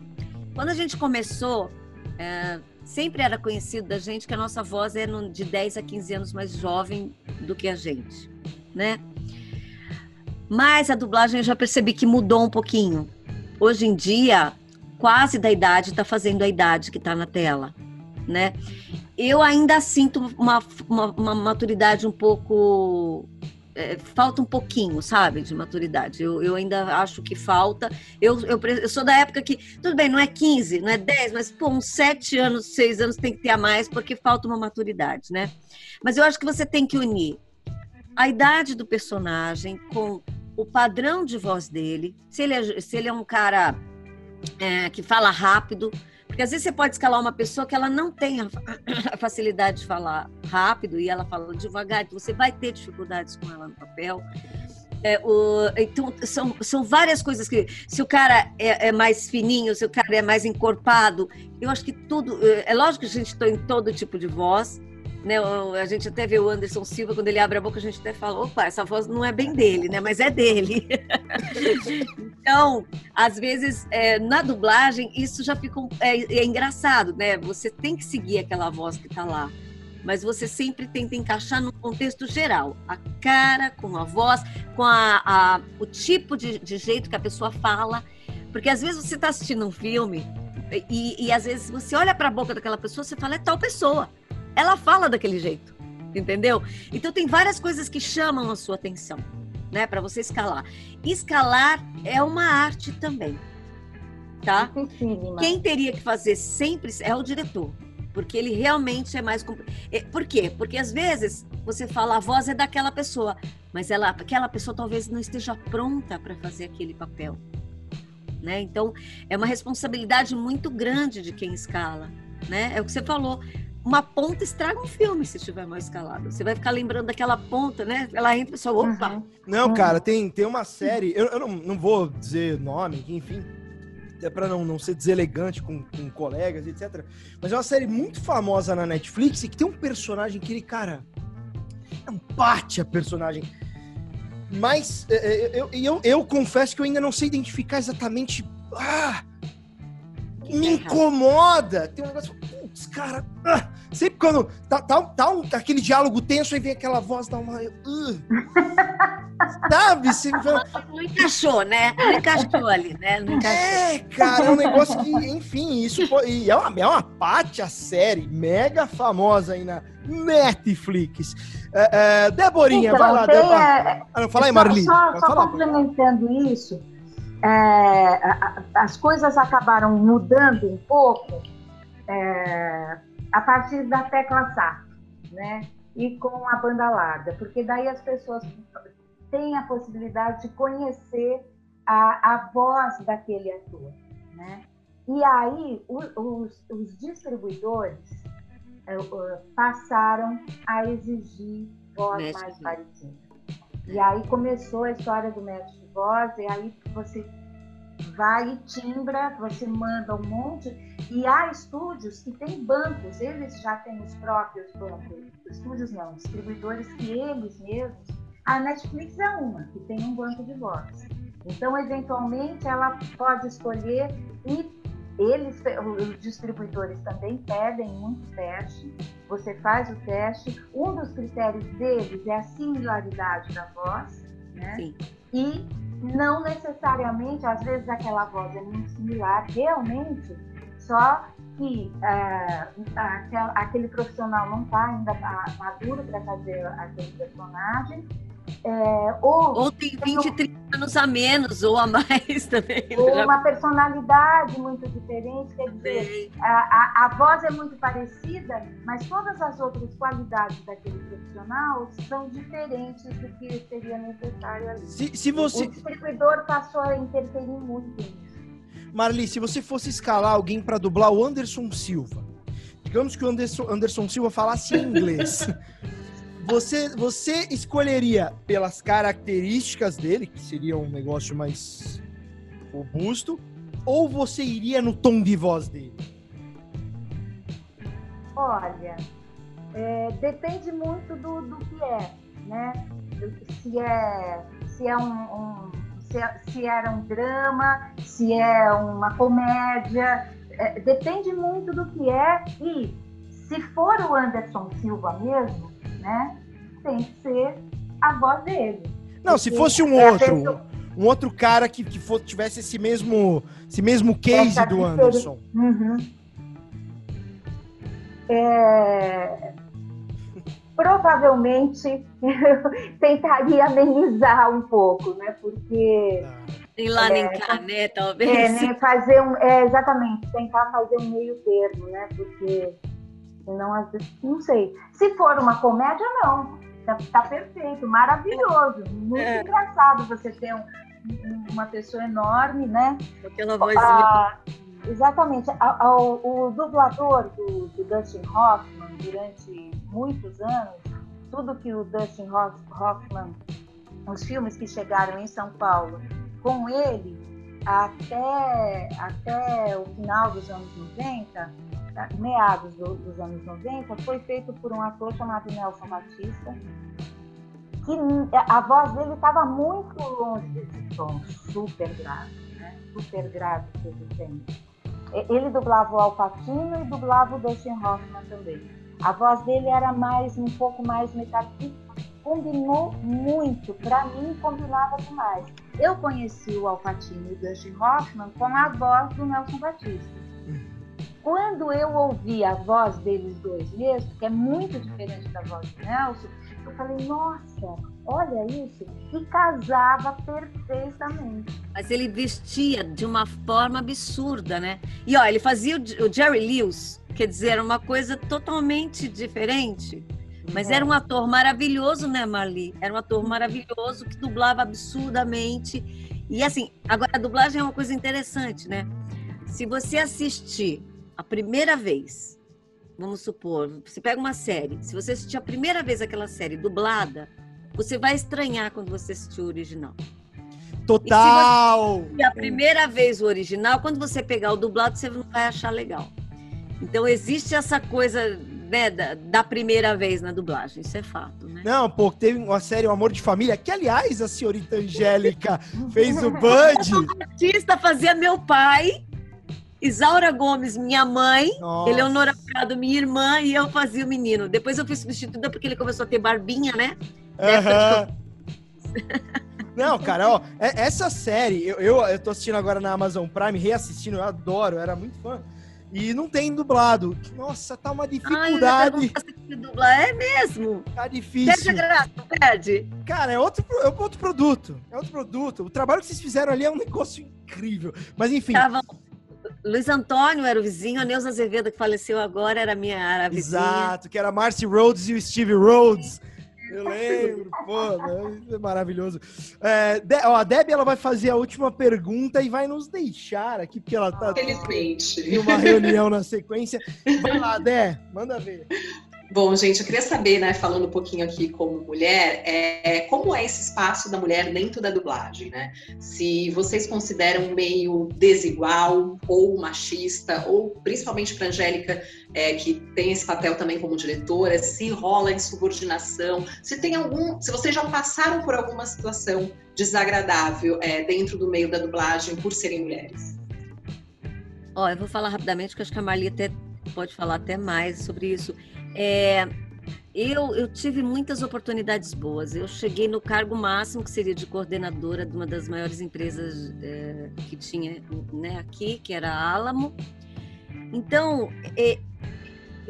Quando a gente começou, é, sempre era conhecido da gente que a nossa voz é de 10 a 15 anos mais jovem do que a gente né? Mas a dublagem eu já percebi que mudou um pouquinho. Hoje em dia, quase da idade está fazendo a idade que está na tela, né? Eu ainda sinto uma, uma, uma maturidade um pouco é, falta um pouquinho, sabe, de maturidade. Eu, eu ainda acho que falta. Eu, eu, eu, sou da época que, tudo bem, não é 15, não é 10, mas, pô, uns 7 anos, 6 anos tem que ter a mais, porque falta uma maturidade, né? Mas eu acho que você tem que unir a idade do personagem com o padrão de voz dele, se ele é, se ele é um cara é, que fala rápido, porque às vezes você pode escalar uma pessoa que ela não tem a, facilidade de falar rápido e ela fala devagar, então você vai ter dificuldades com ela no papel. É, o, então, são, são várias coisas que. Se o cara é, é, mais fininho, se o cara é mais encorpado, eu acho que tudo. É, é lógico que a gente está em todo tipo de voz, né, a gente até vê o Anderson Silva, quando ele abre a boca, a gente até fala, opa, essa voz não é bem dele, né? Mas é dele. então, às vezes, é, na dublagem, isso já fica é, é, engraçado, né? Você tem que seguir aquela voz que está lá. Mas você sempre tenta encaixar no contexto geral. A cara, com a voz, com a, a o tipo de, de jeito que a pessoa fala. Porque às vezes você está assistindo um filme e, e às vezes você olha para a boca daquela pessoa e você fala, é tal pessoa ela fala daquele jeito, entendeu? Então tem várias coisas que chamam a sua atenção, né, para você escalar. Escalar é uma arte também, tá? Quem teria que fazer sempre é o diretor, porque ele realmente é mais é, por quê? Porque às vezes você fala a voz é daquela pessoa, mas ela, aquela pessoa talvez não esteja pronta para fazer aquele papel. Né? Então, é uma responsabilidade muito grande de quem escala né? É o que você falou. Uma ponta estraga um filme se estiver mal escalado. Você vai ficar lembrando daquela ponta, né? Ela entra e só, opa! Uhum. Não, cara, tem, tem uma série, eu, eu não, não vou dizer nome, enfim, é para não, não ser deselegante com, com colegas, etc. Mas é uma série muito famosa na Netflix e que tem um personagem que ele, cara, é um a personagem. Mas é, é, eu, eu, eu, confesso que eu ainda não sei identificar exatamente. Ah, me incomoda. Tem um negócio. Putz, cara. Ah, sempre quando tá, tá, tá um, aquele diálogo tenso, aí vem aquela voz, dá uma. Uh, sabe? Você fala... Não encaixou, né? Não encaixou ali, né? Não encaixou. É, cara, é um negócio que, enfim, isso e é uma, é uma pátia série mega famosa aí na Netflix. É, é, Deborinha, então, vai lá, Débora. É, ah, fala aí, Marli. Só, só, só complementando isso, é, as coisas acabaram mudando um pouco é, a partir da tecla SAP, né? E com a banda larga, porque daí as pessoas têm a possibilidade de conhecer a, a voz daquele ator, né? E aí os, os, distribuidores uh, passaram a exigir voz mais parecida. E aí começou a história do match de voz, e aí você vai e timbra, você manda um monte. E há estúdios que têm bancos, eles já têm os próprios bancos. Estúdios não, distribuidores que eles mesmos. A Netflix é uma, que tem um banco de voz. Então, eventualmente, ela pode escolher e eles, os distribuidores também pedem muito teste. Você faz o teste. Um dos critérios deles é a similaridade da voz, né? Sim. E não necessariamente, às vezes aquela voz é muito similar, realmente, só que é, aquele profissional não está ainda maduro para fazer aquele personagem, é, ou, ou tem 20, 30 anos a menos ou a mais também. Né? Ou uma personalidade muito diferente, quer dizer, a, a, a, voz é muito parecida, mas todas as outras qualidades daquele profissional são diferentes do que seria necessário ali. Se, se você... O distribuidor passou a interferir muito nisso. Marli, se você fosse escalar alguém para dublar o Anderson Silva, digamos que o Anderson, Anderson Silva falasse inglês. Você, você escolheria pelas características dele, que seria um negócio mais robusto, ou você iria no tom de voz dele? Olha, é, depende muito do, do que é, né? Se é, se é um, um se, é, se era um drama, se é uma comédia, é, depende muito do que é e se for o Anderson Silva mesmo, né? Tem que ser a voz dele. Não, se fosse um é outro, pessoa... um outro cara que, que for, tivesse esse mesmo, esse mesmo case do Anderson. Uhum. É... Provavelmente tentaria amenizar um pouco, né? Porque. Tem lá é, nem cá, né? Talvez. É, né? Fazer um, é, exatamente, tentar fazer um meio termo, né? Porque Senão, às vezes, não sei. Se for uma comédia, não. Tá, tá perfeito, maravilhoso. Muito é. engraçado você ter um, uma pessoa enorme, né? Aquela voz. Ah, exatamente. A, a, o, o, dublador do, do Dustin Hoffman, durante muitos anos, tudo que o Dustin Hoffman, os filmes que chegaram em São Paulo, com ele, até, até o final dos anos 90, meados do, dos anos 90, foi feito por um ator chamado Nelson Batista, que a voz dele estava muito longe desse tom super grave, né? super grave que ele tem. Ele dublava o Alpatino e dublava o Dustin Hoffman também. A voz dele era mais um pouco mais metálica combinou muito, para mim combinava demais. Eu conheci o Alpatino e o Dustin Hoffman com a voz do Nelson Batista quando eu ouvi a voz deles dois mesmo, que é muito diferente da voz do Nelson, eu falei, nossa, olha isso, e casava perfeitamente. Mas ele vestia de uma forma absurda, né? E ó, ele fazia o Jerry Lewis, quer dizer, era uma coisa totalmente diferente. Mas era um ator maravilhoso, né, Marli? Era um ator maravilhoso que dublava absurdamente. E assim, agora a dublagem é uma coisa interessante, né? Se você assistir a primeira vez, vamos supor, você pega uma série, se você assistir a primeira vez aquela série dublada, você vai estranhar quando você assistir o original. Total! E a primeira vez o original, quando você pegar o dublado, você não vai achar legal. Então existe essa coisa né, da, da, primeira vez na dublagem, isso é fato, né? Não, pô, teve uma série O Amor de Família, que aliás a senhorita Angélica fez o Bud. O artista fazia meu pai, Isaura Gomes, minha mãe, Nossa. Eleonora Prado, minha irmã, e eu fazia o menino. Depois eu fui substituída porque ele começou a ter barbinha, né? Uhum. Não, cara, ó, é, essa série, eu, eu, eu tô assistindo agora na Amazon Prime, reassistindo, eu adoro, eu era muito fã. E não tem dublado. Nossa, tá uma dificuldade. Ai, dublar é mesmo. Tá difícil. Perde a graça, perde. Cara, é outro, é outro produto. É outro produto. O trabalho que vocês fizeram ali é um negócio incrível. Mas enfim. Tava... Luiz Antônio era o vizinho, a Neuza Azevedo, que faleceu agora, era minha era vizinha. Exato, que era Marcy Rhodes e o Steve Rhodes. Eu lembro, pô, é maravilhoso. É, de, ó, a Debbie ela vai fazer a última pergunta e vai nos deixar aqui, porque ela tá Felizmente. em uma reunião na sequência. Vai lá, Dé, manda ver. Bom, gente, eu queria saber, né, falando um pouquinho aqui como mulher, é, como é esse espaço da mulher dentro da dublagem, né? Se vocês consideram meio desigual ou machista, ou principalmente para Angélica, é, que tem esse papel também como diretora, se rola insubordinação, se tem algum, se vocês já passaram por alguma situação desagradável é, dentro do meio da dublagem por serem mulheres. Ó, eu vou falar rapidamente, porque acho que a Marli até pode falar até mais sobre isso. É, eu, eu, tive muitas oportunidades boas. Eu cheguei no cargo máximo, que seria de coordenadora de uma das maiores empresas é, que tinha né, aqui, que era a Alamo. Então, é,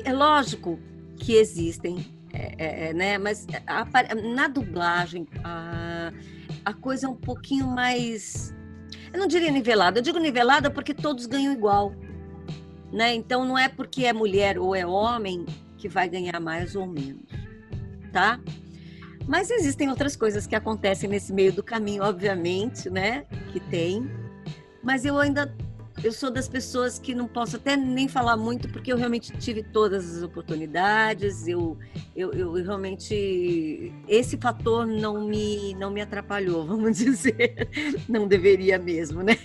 é lógico que existem, é, é, é né, mas a, na dublagem a, a coisa é um pouquinho mais. Eu não diria nivelada, eu digo nivelada porque todos ganham igual. Né? Então, não é porque é mulher ou é homem que vai ganhar mais ou menos, tá? Mas existem outras coisas que acontecem nesse meio do caminho, obviamente, né? Que tem. Mas eu ainda eu sou das pessoas que não posso até nem falar muito, porque eu realmente tive todas as oportunidades, eu, eu, eu, realmente. Esse fator não me, não me atrapalhou, vamos dizer. Não deveria mesmo, né?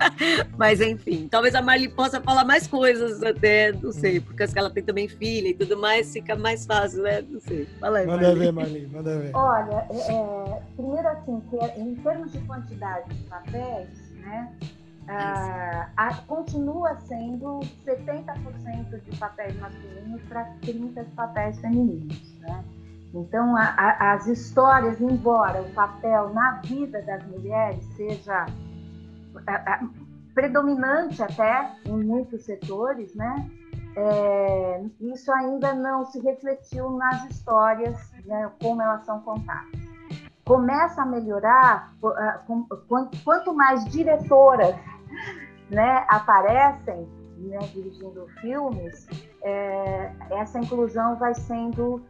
Mas, enfim, talvez a Marli possa falar mais coisas até, não sei, porque ela tem também filha e tudo mais, fica mais fácil, né? Não sei. Fala aí, Manda Marli. ver, Marli, manda ver. Olha, é, é primeiro assim, que em termos de quantidade de papéis, né? Ah, continua sendo 70% de papéis masculinos para 30% de papéis femininos. Né? Então, a, a, as histórias, embora o papel na vida das mulheres seja a, predominante até em muitos setores, né? É, isso ainda não se refletiu nas histórias, né, como elas são contadas. Começa a melhorar quanto mais diretoras né, aparecem né, dirigindo filmes, é, essa inclusão vai sendo,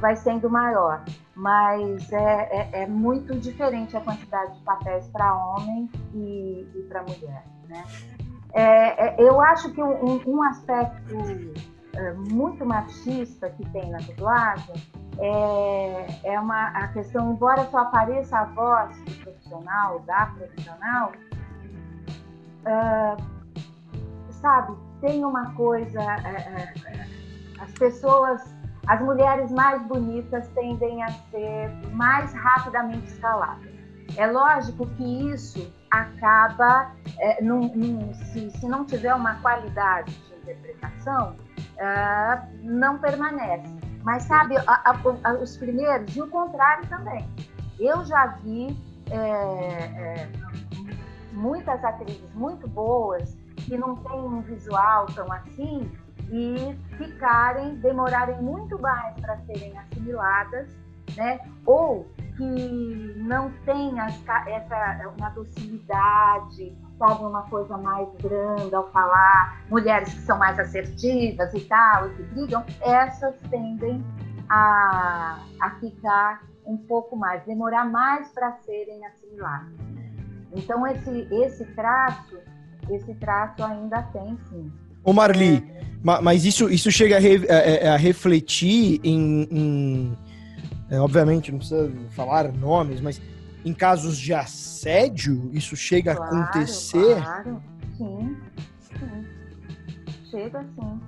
vai sendo maior. Mas é, é, é muito diferente a quantidade de papéis para homem e, e para mulher. Né? É, é, eu acho que um, um aspecto é, muito machista que tem na dublagem é, é uma, a questão, embora só apareça a voz do profissional, da profissional, uh, sabe, tem uma coisa, uh, uh, as pessoas, as mulheres mais bonitas tendem a ser mais rapidamente escaladas. É lógico que isso acaba, num, num, se, se, não tiver uma qualidade de interpretação, não permanece. Mas sabe, a, a, os primeiros, e o contrário também. Eu já vi é, é, muitas atrizes muito boas que não têm um visual tão assim e ficarem, demorarem muito mais para serem assimiladas, né? Ou que não têm essa uma docilidade, sabe, uma coisa mais grande ao falar, mulheres que são mais assertivas e tal, e que brigam, essas tendem a, a ficar um pouco mais, demorar mais para serem assimiladas. Então, esse, esse traço esse traço ainda tem, sim. Ô Marli, é. mas isso, isso chega a, re, a, a refletir em, em é, obviamente, não precisa falar nomes, mas em casos de assédio, isso chega claro, a acontecer? Claro, sim, sim. Chega sim.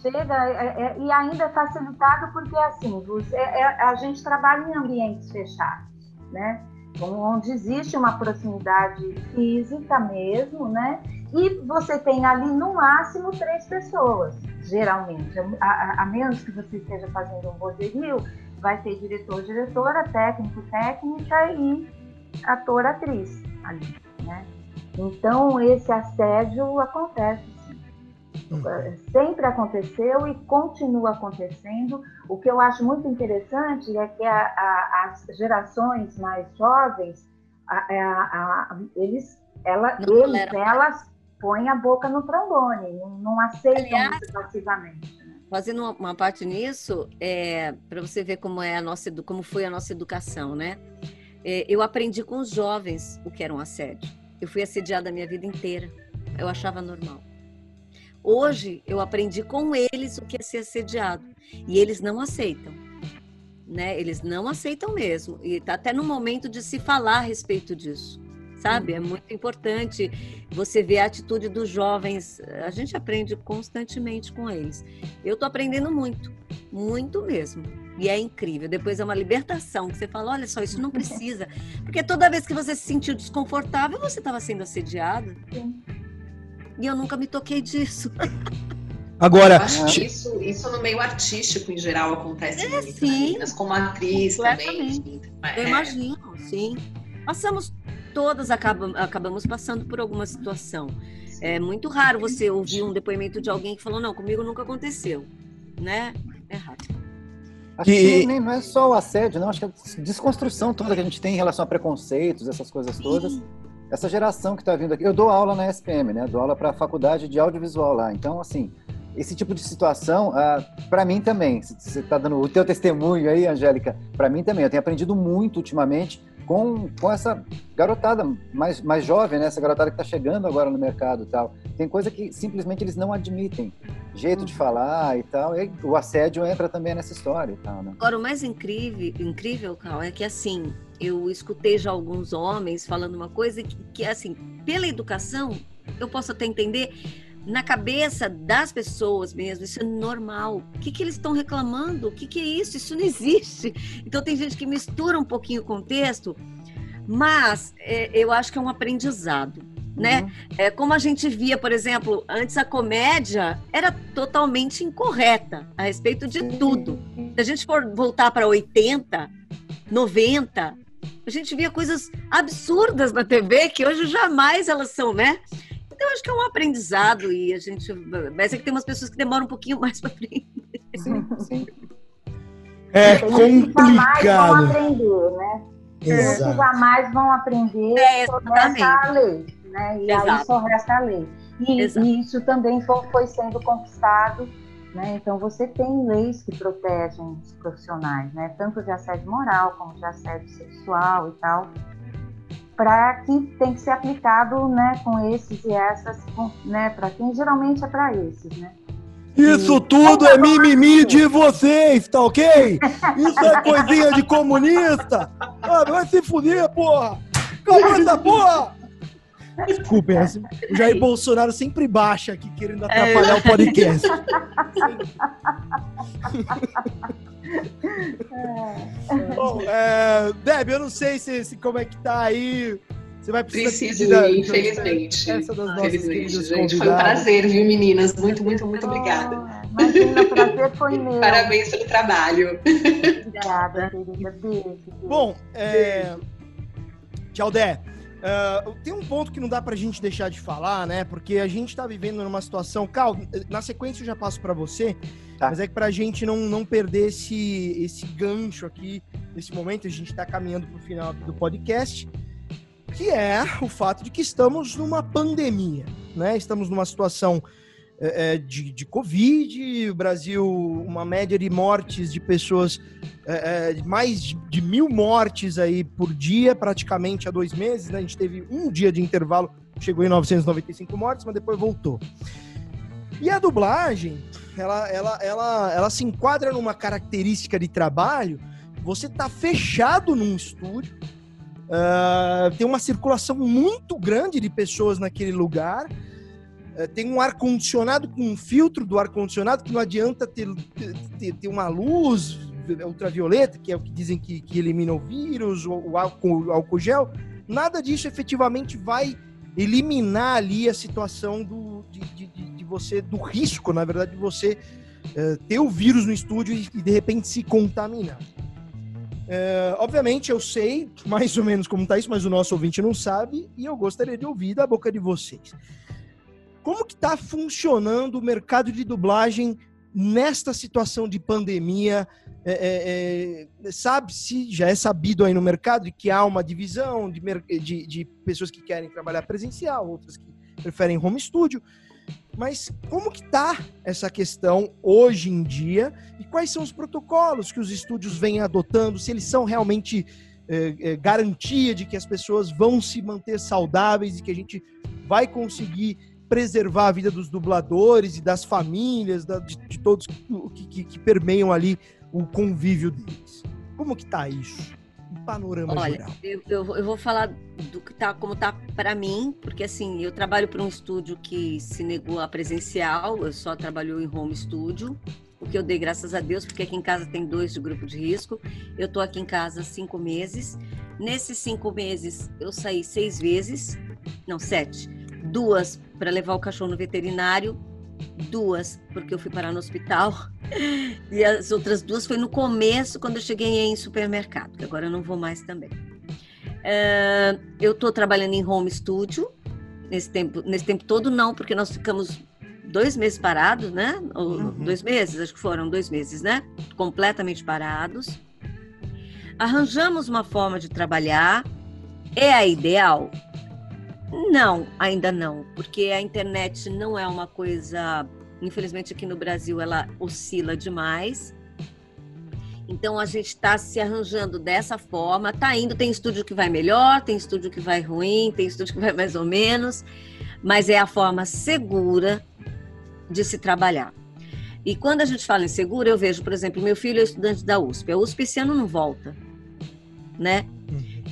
Chega, é, é, e ainda é facilitado porque, assim, você, é, é, a gente trabalha em ambientes fechados, né? Onde existe uma proximidade física mesmo, né? E você tem ali, no máximo, três pessoas, geralmente. A, a, a menos que você esteja fazendo um vozerio, vai ter diretor, diretora, técnico, técnica e ator, atriz ali, né? Então, esse assédio acontece Uhum. Sempre aconteceu e continua acontecendo. O que eu acho muito interessante é que a, a, as gerações mais jovens, a, eles, ela, eles elas põem a boca no trombone, não, não aceitam Aliás, muito passivamente. Fazendo uma, uma, parte nisso, é, para você ver como é a nossa, como foi a nossa educação, né? É, eu aprendi com os jovens o que era um assédio. Eu fui assediada a minha vida inteira. Eu achava normal. Hoje eu aprendi com eles o que é ser assediado e eles não aceitam. Né? Eles não aceitam mesmo. E está até no momento de se falar a respeito disso. Sabe? É uhum. muito importante você ver a atitude dos jovens. A gente aprende constantemente com eles. Eu estou aprendendo muito, muito mesmo. E é incrível. Depois é uma libertação que você fala: olha só, isso não precisa. Porque toda vez que você se sentiu desconfortável, você estava sendo assediado. Sim. E eu nunca me toquei disso. Agora, isso, isso no meio artístico em geral acontece é, muito, sim, né? como atriz também. Eu é. imagino, sim. Passamos todas acabam, acabamos passando por alguma situação. É muito raro você ouvir um depoimento de alguém que falou não, comigo nunca aconteceu, né? É raro. Acho que nem, não é só o assédio, não. Acho que a desconstrução toda que a gente tem em relação a preconceitos, essas coisas todas. Sim essa geração que está vindo aqui, eu dou aula na SPM, né? Dou aula para a faculdade de audiovisual lá. Então, assim, esse tipo de situação, uh, ah, para mim também, você está dando o teu testemunho aí, Angélica, para mim também. Eu tenho aprendido muito ultimamente com, com essa garotada mais, mais jovem, né? Essa garotada que está chegando agora no mercado e tal. Tem coisa que simplesmente eles não admitem. Jeito de falar e tal. E o assédio entra também nessa história e tal, né? Agora, o mais incrível, incrível, Carl, é que assim, eu escutei já alguns homens falando uma coisa que, que assim, pela educação, eu posso até entender, na cabeça das pessoas mesmo, isso é normal. O que, que eles estão reclamando? O que, que é isso? Isso não existe. Então tem gente que mistura um pouquinho o contexto, mas é, eu acho que é um aprendizado né? Uhum. É, como a gente via, por exemplo, antes a comédia era totalmente incorreta a respeito de tudo. Se a gente for voltar para 80, 90, a gente via coisas absurdas na TV que hoje jamais elas são, né? Então acho que é um aprendizado e a gente, mas é que tem umas pessoas que demoram um pouquinho mais para aprender. Sim, sim. É complicado. Vão aprender, né? Exato. jamais vão aprender é, sobre essa lei né? E Exato. aí só resta a lei. E, e isso também foi, foi sendo conquistado né? Então, você tem leis que protegem os profissionais, né? tanto de assédio moral como de assédio sexual e tal, para que tem que ser aplicado né, com esses e essas, né, para quem geralmente é para esses. Né? Isso e, tudo é mimimi de vocês, tá ok? Isso é coisinha de comunista! Ah, vai se fuder, porra! Calma essa porra! Desculpem, o Jair Bolsonaro sempre baixa aqui querendo atrapalhar é. o podcast. Bom, é, Deb, eu não sei se, se, como é que tá aí. Você vai precisar Preciso ir, infelizmente. Essa das infelizmente, gente. Foi um prazer, viu, meninas? Muito, muito, muito obrigada. Imagina, o prazer foi meu. Parabéns pelo trabalho. Obrigada, querida. Beijo. Bom, é... tchau, Dé. Uh, tem um ponto que não dá pra gente deixar de falar, né? Porque a gente tá vivendo numa situação. Cal, na sequência eu já passo para você, tá. mas é que pra gente não, não perder esse, esse gancho aqui, nesse momento, a gente tá caminhando pro final do podcast, que é o fato de que estamos numa pandemia, né? Estamos numa situação é, é, de, de Covid, o Brasil, uma média de mortes de pessoas, é, é mais de, mil mortes aí por dia, praticamente há dois meses, né? A gente teve um dia de intervalo chegou em 995 mortes, mas depois voltou. E a dublagem, ela, ela, ela, ela se enquadra numa característica de trabalho. Você tá fechado num estúdio, uh, tem uma circulação muito grande de pessoas naquele lugar. Uh, tem um ar-condicionado com um filtro do ar-condicionado que não adianta ter, ter, ter, uma luz ultravioleta, que é o que dizem que, que elimina o vírus, o, o álcool, o álcool gel. Nada disso efetivamente vai eliminar ali a situação do, de, de, de você, do risco, na verdade, de você uh, ter o vírus no estúdio e, de repente se contaminar. Uh, obviamente eu sei mais ou menos como está isso, mas o nosso ouvinte não sabe e eu gostaria de ouvir da boca de vocês. Como que está funcionando o mercado de dublagem nesta situação de pandemia? É, é, é, sabe-se, já é sabido aí no mercado que há uma divisão de, de, de pessoas que querem trabalhar presencial, outras que preferem home studio. Mas como que tá essa questão hoje em dia e quais são os protocolos que os estúdios vêm adotando? Se eles são realmente é, é, garantia de que as pessoas vão se manter saudáveis e que a gente vai conseguir preservar a vida dos dubladores e das famílias, da, de, de, todos que, que, que permeiam ali o convívio deles. Como que tá isso? Um panorama Olha, geral. Eu, eu, eu, vou falar do que tá, como tá para mim, porque assim, eu trabalho para um estúdio que se negou a presencial, eu só trabalhou em home studio, o que eu dei graças a Deus, porque aqui em casa tem dois de grupo de risco. Eu tô aqui em casa cinco meses. Nesses cinco meses, eu saí seis vezes, não, sete. Duas para levar o cachorro no veterinário, duas porque eu fui parar no hospital e as outras duas foi no começo quando eu cheguei em supermercado, que agora eu não vou mais também. Uh, eu estou trabalhando em home studio nesse tempo, nesse tempo todo não, porque nós ficamos dois meses parados, né? Ou uhum. dois meses, acho que foram dois meses, né? Completamente parados. Arranjamos uma forma de trabalhar. É a ideal? Não, ainda não, porque a internet não é uma coisa, infelizmente aqui no Brasil ela oscila demais. Então a gente está se arranjando dessa forma, tá indo, tem estúdio que vai melhor, tem estúdio que vai ruim, tem estúdio que vai mais ou menos, mas é a forma segura de se trabalhar. E quando a gente fala em seguro, eu vejo, por exemplo, meu filho é estudante da USP. A USP esse ano não volta, né?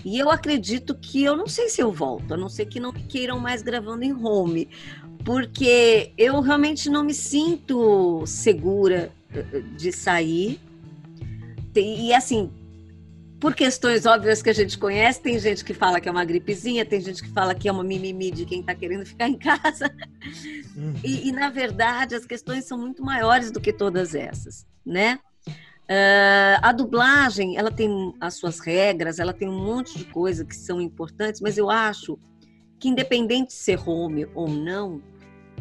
E eu acredito que eu não sei se eu volto, a não ser que não me queiram mais gravando em home, porque eu realmente não me sinto segura eh, eh, de sair. E assim, por questões óbvias que a gente conhece, tem gente que fala que é uma gripezinha, tem gente que fala que é uma mimimi de quem está querendo ficar em casa. Uhum. E, e, na verdade, as questões são muito maiores do que todas essas, né? Uh, a dublagem, ela tem as suas regras, ela tem um monte de coisas que são importantes, mas eu acho que independente de ser home ou não,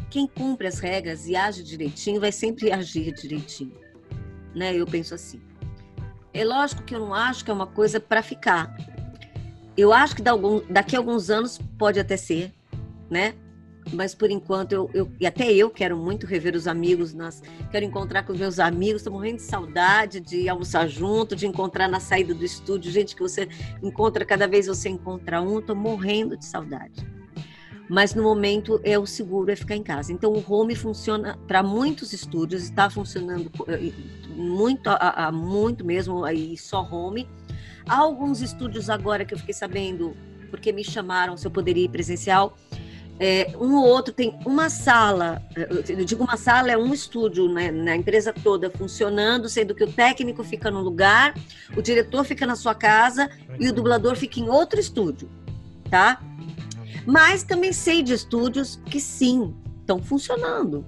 quem cumpre as regras e age direitinho vai sempre agir direitinho, né? Eu penso assim. É lógico que eu não acho que é uma coisa para ficar. Eu acho que daqui a alguns anos pode até ser, né? Mas por enquanto eu, eu, e até eu quero muito rever os amigos, nas, quero encontrar com os meus amigos, estou morrendo de saudade de almoçar junto, de encontrar na saída do estúdio, gente que você encontra cada vez você encontra um, estou morrendo de saudade. Mas no momento é o seguro é ficar em casa. Então o home funciona para muitos estúdios, está funcionando eh, muito, muito mesmo aí só home. Há alguns estúdios agora que eu fiquei sabendo porque me chamaram se eu poderia ir presencial é, um ou outro tem uma sala, eu digo uma sala, é um estúdio né, na empresa toda funcionando, sendo que o técnico fica num lugar, o diretor fica na sua casa e o dublador fica em outro estúdio, tá? Mas também sei de estúdios que sim, estão funcionando.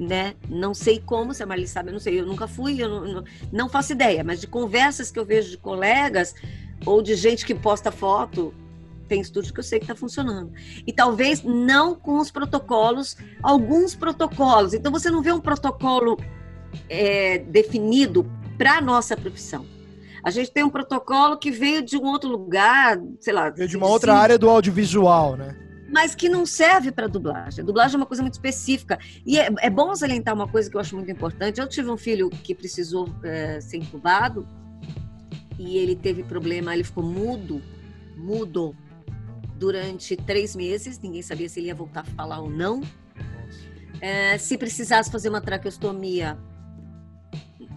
Né? Não sei como, se a Marli sabe, eu não sei, eu nunca fui, eu não, não, não faço ideia, mas de conversas que eu vejo de colegas ou de gente que posta foto, tem estúdio que eu sei que está funcionando. E talvez não com os protocolos, alguns protocolos. Então você não vê um protocolo é, definido para a nossa profissão. A gente tem um protocolo que veio de um outro lugar, sei lá. Veio de uma outra área do audiovisual, né? Mas que não serve para dublagem. A dublagem é uma coisa muito específica. E é, é, bom salientar uma coisa que eu acho muito importante. Eu tive um filho que precisou é, ser incubado e ele teve problema, ele ficou mudo, mudo durante três meses, ninguém sabia se ele ia voltar a falar ou não. É, se precisasse fazer uma traqueostomia,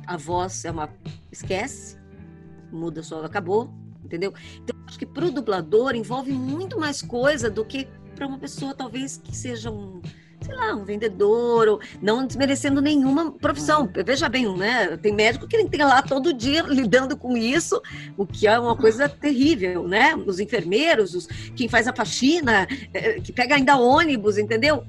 a voz é uma. esquece, muda só, acabou, entendeu? Então, acho que para o dublador envolve muito mais coisa do que para uma pessoa, talvez, que seja um sei lá, um vendedor, ou não desmerecendo nenhuma profissão. Uhum. Veja bem, né? Tem médico que tem lá todo dia lidando com isso, o que é uma coisa terrível, né? Os enfermeiros, os, quem faz a faxina, é, que pega ainda ônibus, entendeu?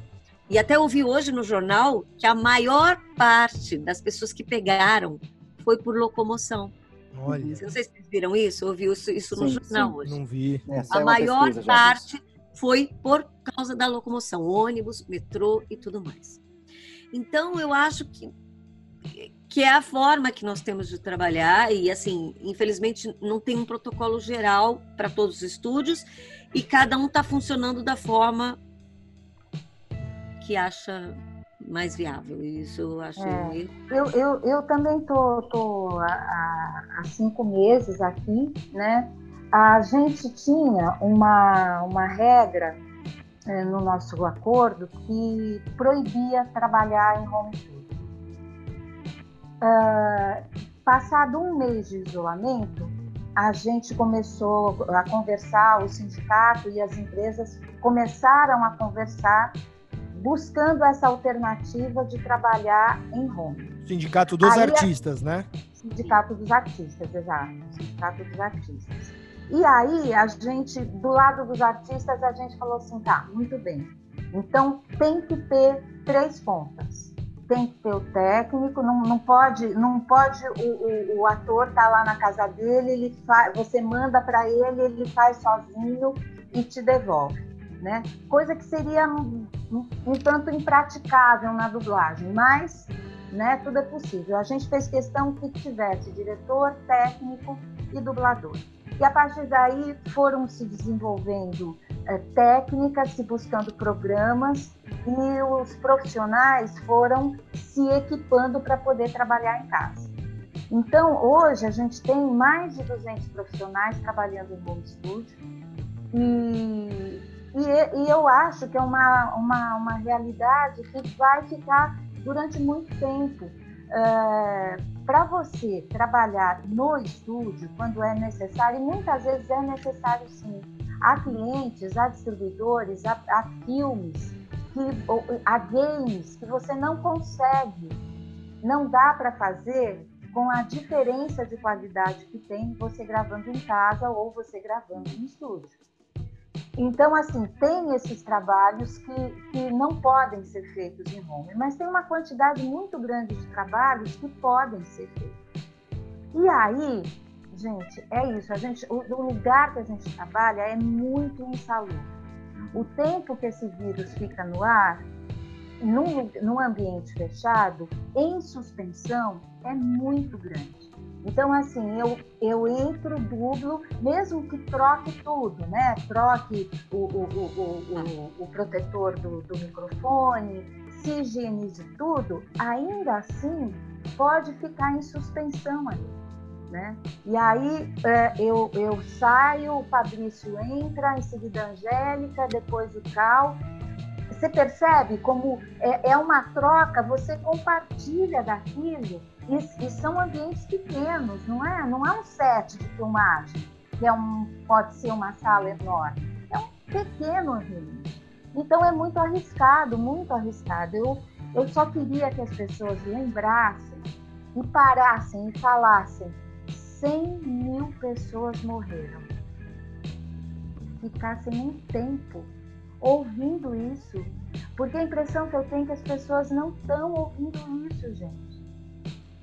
E até ouvi hoje no jornal que a maior parte das pessoas que pegaram foi por locomoção. Olha. Não sei se vocês viram isso, ouviu isso, isso sim, no jornal sim, hoje. Não vi. É, a maior parte foi por causa da locomoção, ônibus, metrô e tudo mais. Então, eu acho que, que é a forma que nós temos de trabalhar, e assim, infelizmente, não tem um protocolo geral para todos os estúdios, e cada um está funcionando da forma que acha mais viável. Isso eu acho. É, eu, eu, eu também tô, tô há, há cinco meses aqui, né? A gente tinha uma, uma regra é, no nosso acordo que proibia trabalhar em home studio. Uh, passado um mês de isolamento, a gente começou a conversar, o sindicato e as empresas começaram a conversar buscando essa alternativa de trabalhar em home. Sindicato dos Aí, artistas, né? Sindicato dos artistas, exato. Sindicato dos artistas. E aí, a gente, do lado dos artistas, a gente falou assim: tá, muito bem. Então, tem que ter três pontas. Tem que ter o técnico, não, não pode, não pode o, o, o ator estar tá lá na casa dele, ele faz, você manda para ele, ele faz sozinho e te devolve. Né? Coisa que seria um, um tanto impraticável na dublagem, mas né, tudo é possível. A gente fez questão que tivesse diretor, técnico e dublador. E a partir daí foram se desenvolvendo é, técnicas, se buscando programas e os profissionais foram se equipando para poder trabalhar em casa. Então, hoje a gente tem mais de 200 profissionais trabalhando em home studio e, e, e eu acho que é uma, uma, uma realidade que vai ficar durante muito tempo. É, para você trabalhar no estúdio, quando é necessário, e muitas vezes é necessário sim, há clientes, há distribuidores, há, há filmes, que, há games que você não consegue, não dá para fazer com a diferença de qualidade que tem você gravando em casa ou você gravando no estúdio. Então, assim, tem esses trabalhos que, que não podem ser feitos em home, mas tem uma quantidade muito grande de trabalhos que podem ser feitos. E aí, gente, é isso. A gente, o, o lugar que a gente trabalha é muito insalubre. O tempo que esse vírus fica no ar, num, num ambiente fechado, em suspensão, é muito grande. Então, assim, eu, eu entro, dublo, mesmo que troque tudo, né? Troque o, o, o, o, o protetor do, do microfone, se higienize tudo, ainda assim pode ficar em suspensão ali. Né? E aí é, eu, eu saio, o Fabrício entra, em seguida a Angélica, depois o Cal. Você percebe como é, é uma troca, você compartilha daquilo e, e, são ambientes pequenos, não é? Não é um set de filmagem, que é um, pode ser uma sala enorme. É um pequeno ambiente. Então é muito arriscado, muito arriscado. Eu, eu só queria que as pessoas lembrassem e parassem e falassem: 100 mil pessoas morreram. Ficassem um tempo ouvindo isso, porque a impressão que eu tenho é que as pessoas não estão ouvindo isso, gente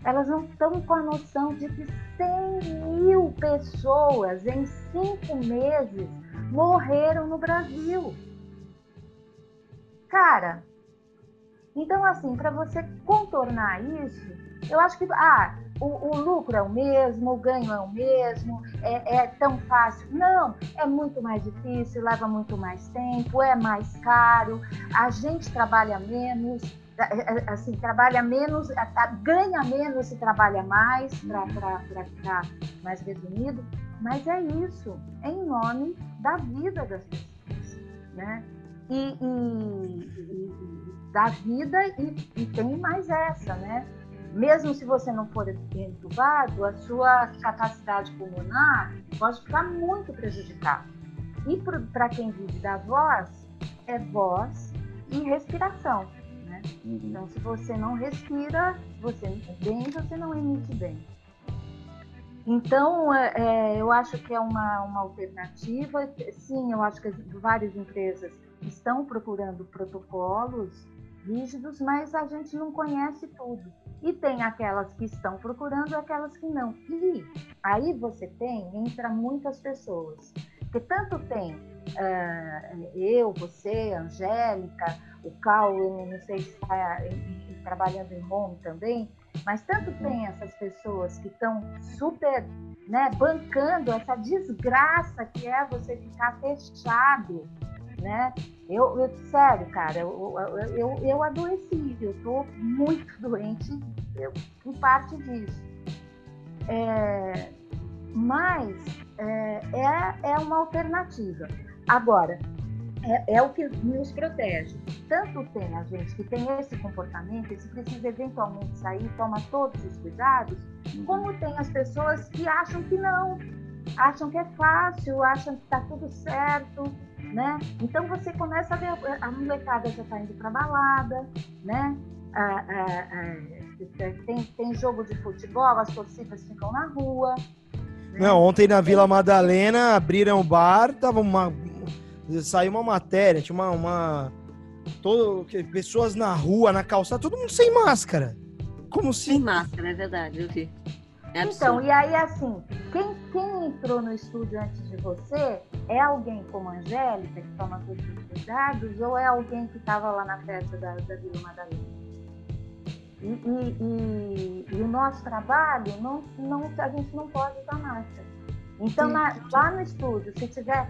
elas não estão com a noção de que 100 mil pessoas em cinco meses morreram no Brasil. Cara, então assim, para você contornar isso, eu acho que ah, o, o, lucro é o mesmo, o ganho é o mesmo, é, é tão fácil. Não, é muito mais difícil, leva muito mais tempo, é mais caro, a gente trabalha menos, assim, trabalha menos, ganha menos e trabalha mais, para ficar mais resumido, mas é isso, é em nome da vida das pessoas. né? E, e, e da vida e, e tem mais essa, né? Mesmo se você não for entubado, a sua capacidade pulmonar pode ficar muito prejudicada. E para quem vive da voz, é voz e respiração. Né? Uhum. Então, se você não respira você bem, você não emite bem. Então, é, é, eu acho que é uma, uma alternativa. Sim, eu acho que várias empresas estão procurando protocolos rígidos, mas a gente não conhece tudo. E tem aquelas que estão procurando e aquelas que não. E aí você tem, entra muitas pessoas. Porque tanto tem uh, eu, você, Angélica, o Cal, eu não sei se está trabalhando em home também, mas tanto tem essas pessoas que estão super né, bancando essa desgraça que é você ficar fechado, né? Eu, eu sério, cara, eu, eu, eu, eu adoeci, eu estou muito doente eu, em parte disso. É, mas é, é, é uma alternativa. Agora, é, é, o que nos protege. Tanto tem a gente que tem esse comportamento, e se precisa eventualmente sair, toma todos os cuidados, como tem as pessoas que acham que não, acham que é fácil, acham que está tudo certo, né? Então você começa a ver, a molecada já está indo para balada, né? Ah, ah, ah, tem, tem jogo de futebol, as torcidas ficam na rua. Né? Não, ontem na Vila Madalena abriram o bar, tava uma saiu uma matéria, tinha uma, uma todo pessoas na rua, na calçada, todo mundo sem máscara. Como se sem máscara, é verdade, eu vi. É então, e aí assim, quem, quem entrou no estúdio antes de você é alguém como a Angélica, que toma todos os cuidados, ou é alguém que estava lá na festa da, da Vila Madalena? E, e, e, e, o nosso trabalho, não, não, a gente não pode usar máscara. Então, na, lá no estúdio, se tiver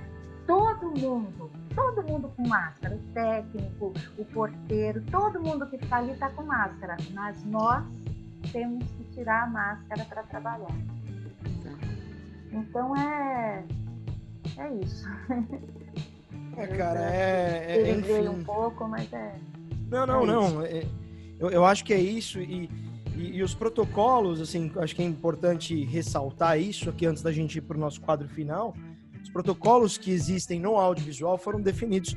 todo mundo, todo mundo com máscara, o técnico, o porteiro, todo mundo que está ali está com máscara, mas nós temos que tirar a máscara para trabalhar. Então é é isso. É, cara, é, é enfim. um pouco, mas é. Não, não, é não. É, eu, eu acho que é isso e, e, e, os protocolos, assim, acho que é importante ressaltar isso aqui antes da gente ir para o nosso quadro final os protocolos que existem no audiovisual foram definidos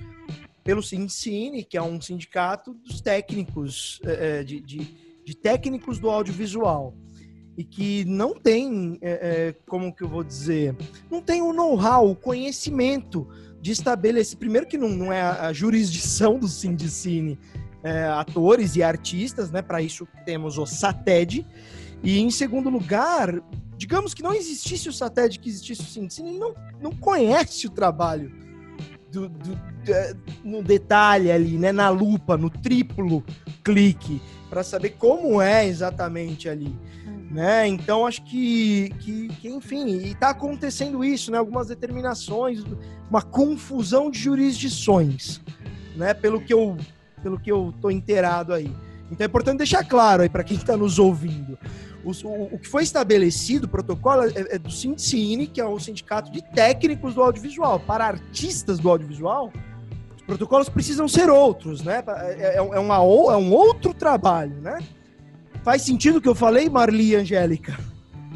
pelo Sindicine, que é um sindicato dos técnicos, é, de, de, de técnicos do audiovisual e que não tem, é, como que eu vou dizer, não tem o know-how, o conhecimento de estabelecer, primeiro que não, não é a, a jurisdição do Sindicine, é, atores e artistas, né? Para isso temos o SATED. E em segundo lugar, digamos que não existisse o satélite, que existisse o Cine, ele não, não conhece o trabalho do, do, do, é, no detalhe ali, né, na lupa, no triplo clique, para saber como é exatamente ali. Hum. Né? Então acho que, que, que enfim, está acontecendo isso, né? Algumas determinações, uma confusão de jurisdições, né? Pelo que eu, pelo que eu tô inteirado aí. Então é importante deixar claro aí para quem está nos ouvindo. O, o, o, que foi estabelecido, o protocolo, é, é do Sindicine, que é o sindicato de técnicos do audiovisual. Para artistas do audiovisual, os protocolos precisam ser outros, né? É, é, é, uma, é um outro trabalho, né? Faz sentido o que eu falei, Marli e Angélica?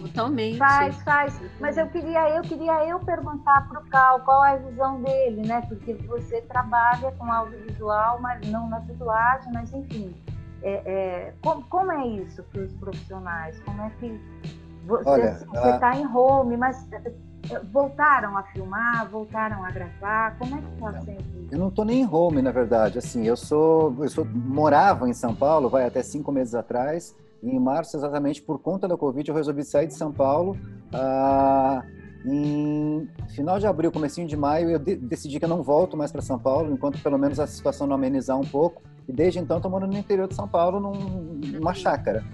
Totalmente. Faz, faz. Mas eu queria, eu queria eu perguntar para o Cal qual é a visão dele, né? Porque você trabalha com audiovisual, mas não na dublagem, mas enfim. É, é, como, como, é isso para os profissionais? Como é que você está a... em home, mas é, voltaram a filmar, voltaram a gravar? Como é que está sendo? Eu não estou nem em home, na verdade. Assim, eu sou, eu sou morava em São Paulo, vai até cinco meses atrás. E em março, exatamente por conta da Covid, eu resolvi sair de São Paulo. Ah, em final de abril, comecinho de maio, eu de decidi que eu não volto mais para São Paulo, enquanto pelo menos a situação não amenizar um pouco. E desde então estou morando no interior de São Paulo, num, numa chácara.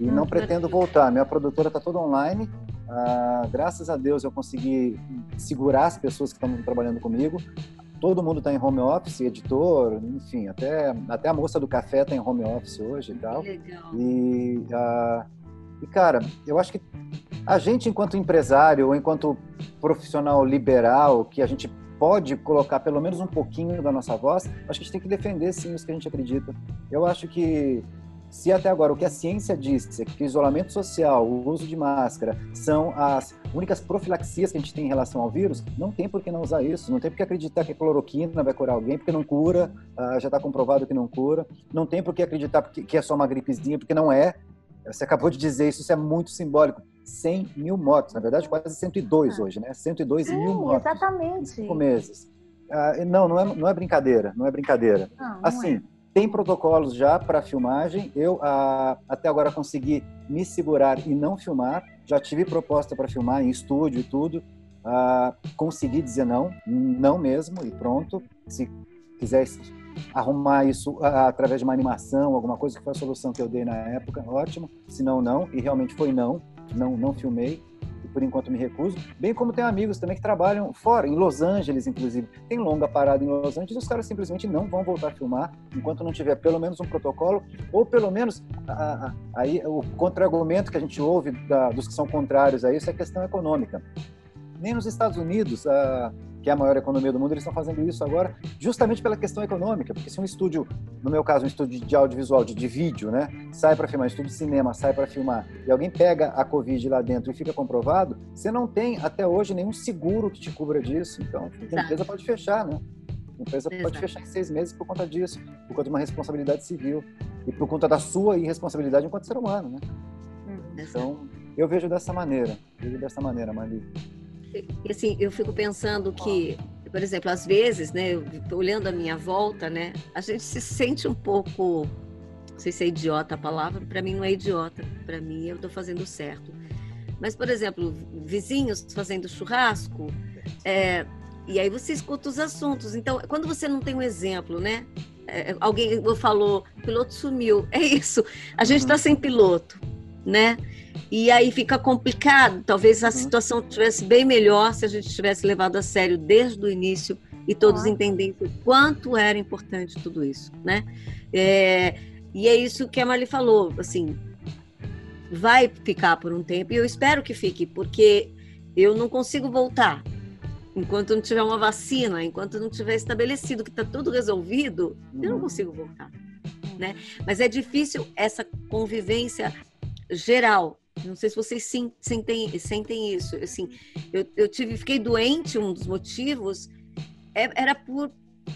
E não hum, pretendo voltar. Minha produtora está toda online. Ah, graças a Deus eu consegui segurar as pessoas que estão trabalhando comigo. Todo mundo está em home office, editor, enfim, até, até a moça do café está em home office hoje e tal. Legal. E, ah, e, cara, eu acho que a gente, enquanto empresário ou enquanto profissional liberal, que a gente pode colocar pelo menos um pouquinho da nossa voz, acho que a gente tem que defender sim os que a gente acredita. Eu acho que se até agora o que a ciência diz é que o isolamento social, o uso de máscara são as únicas profilaxias que a gente tem em relação ao vírus, não tem por que não usar isso, não tem por que acreditar que a cloroquina vai curar alguém, porque não cura, uh, já está comprovado que não cura, não tem por que acreditar que é só uma gripezinha, porque não é. Você acabou de dizer isso, isso é muito simbólico. 100 mil mortos, na verdade quase 102 ah. hoje, né? 102 Sim, mil mortos. exatamente. Em cinco meses. Uh, não, não é, não é brincadeira, não é brincadeira. Não, não assim, é tem protocolos já para filmagem. Eu a, até agora consegui me segurar e não filmar. Já tive proposta para filmar em estúdio e tudo. A, consegui dizer não, não mesmo e pronto. Se quiser arrumar isso a, através de uma animação, alguma coisa que foi a solução que eu dei na época, ótimo. Se não, não. E realmente foi não. Não, não filmei por enquanto me recuso, bem como tem amigos também que trabalham fora, em Los Angeles, inclusive. Tem longa parada em Los Angeles, os caras simplesmente não vão voltar a filmar enquanto não tiver pelo menos um protocolo, ou pelo menos a, a, aí o contra-argumento que a gente ouve da, dos que são contrários a isso é a questão econômica. Nem nos Estados Unidos, a, que é a maior economia do mundo, eles estão fazendo isso agora justamente pela questão econômica, porque se um estúdio, no meu caso, um estúdio de audiovisual, de, de vídeo, né, sai para filmar, um estúdio de cinema sai para filmar, e alguém pega a Covid lá dentro e fica comprovado, você não tem até hoje nenhum seguro que te cubra disso, então a empresa pode fechar, né? A empresa Exato. pode fechar em seis meses por conta disso, por conta de uma responsabilidade civil e por conta da sua irresponsabilidade enquanto ser humano, né? Hum, então, eu vejo dessa maneira, vejo dessa maneira, Mali assim, eu fico pensando que, por exemplo, às vezes, né, olhando a minha volta, né, a gente se sente um pouco, não sei se é idiota a palavra, para mim não é idiota, para mim eu estou fazendo certo. Mas, por exemplo, vizinhos fazendo churrasco, é, e aí você escuta os assuntos. Então, quando você não tem um exemplo, né? É, alguém falou, piloto sumiu. É isso. A gente está uhum. sem piloto, né? E aí fica complicado. Talvez a uhum. situação tivesse bem melhor se a gente tivesse levado a sério desde o início e todos ah. entendendo o quanto era importante tudo isso, né? É, e é isso que a Marli falou, assim, vai ficar por um tempo e eu espero que fique, porque eu não consigo voltar enquanto não tiver uma vacina, enquanto não tiver estabelecido que está tudo resolvido, eu não uhum. consigo voltar, né? Mas é difícil essa convivência geral não sei se vocês sentem, sentem isso. Assim, eu, eu tive, fiquei doente, um dos motivos é, era por,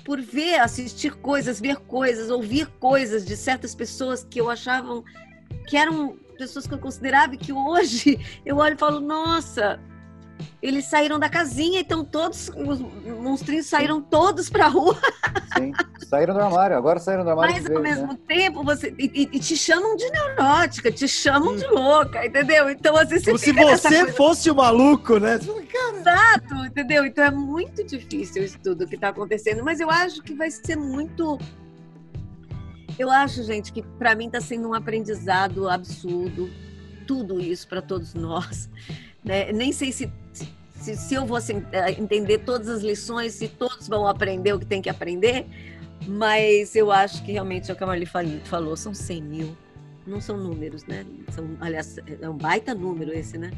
por ver, assistir coisas, ver coisas, ouvir coisas de certas pessoas que eu achavam que eram pessoas que eu considerava que hoje eu olho e falo, nossa, eles saíram da casinha, então todos, os monstrinhos saíram todos pra rua. Sim, saíram do armário, agora saíram do armário. Mas ao mesmo né? tempo, você. E, e, te chamam de neurótica, te chamam de louca, entendeu? Então, assim, você Como se você fosse o maluco, né? Cara... Exato, entendeu? Então é muito difícil isso tudo que tá acontecendo, mas eu acho que vai ser muito. Eu acho, gente, que para mim tá sendo um aprendizado absurdo, tudo isso para todos nós. Né? Nem sei se, se, se eu vou é, entender todas as lições, se todos vão aprender o que tem que aprender, mas eu acho que realmente é o que a Marli falou, são 100 mil. Não são números, né? São, aliás, é um baita número esse, né?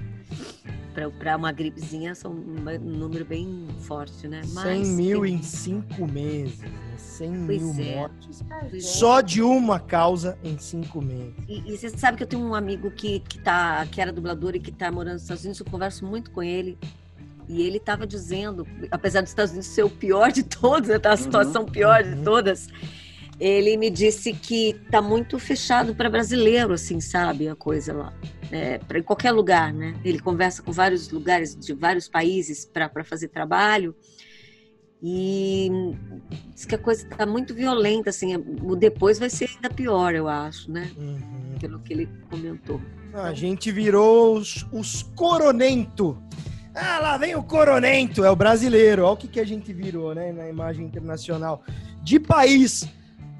Para uma gripezinha, são um número bem forte, né? Mas, 100 mil em cinco meses. Né? 100 pois mil é. mortes. É. Só de uma causa em cinco meses. E, e, você sabe que eu tenho um amigo que, que, tá, que era dublador e que está morando nos Estados Unidos, eu converso muito com ele. E ele estava dizendo, apesar dos Estados Unidos ser o pior de todos, né, tá a uhum. situação uhum, pior uhum. de todas, ele me disse que está muito fechado para brasileiro, assim, sabe, a coisa lá. É, para qualquer lugar, né? Ele conversa com vários lugares de vários países para fazer trabalho. E diz que a coisa está muito violenta, assim, o depois vai ser ainda pior, eu acho, né? Uhum. Pelo que ele comentou. A gente virou os, os coronento. Ah, lá vem o coronento, é o brasileiro. Olha o que, que a gente virou, né, na imagem internacional. De país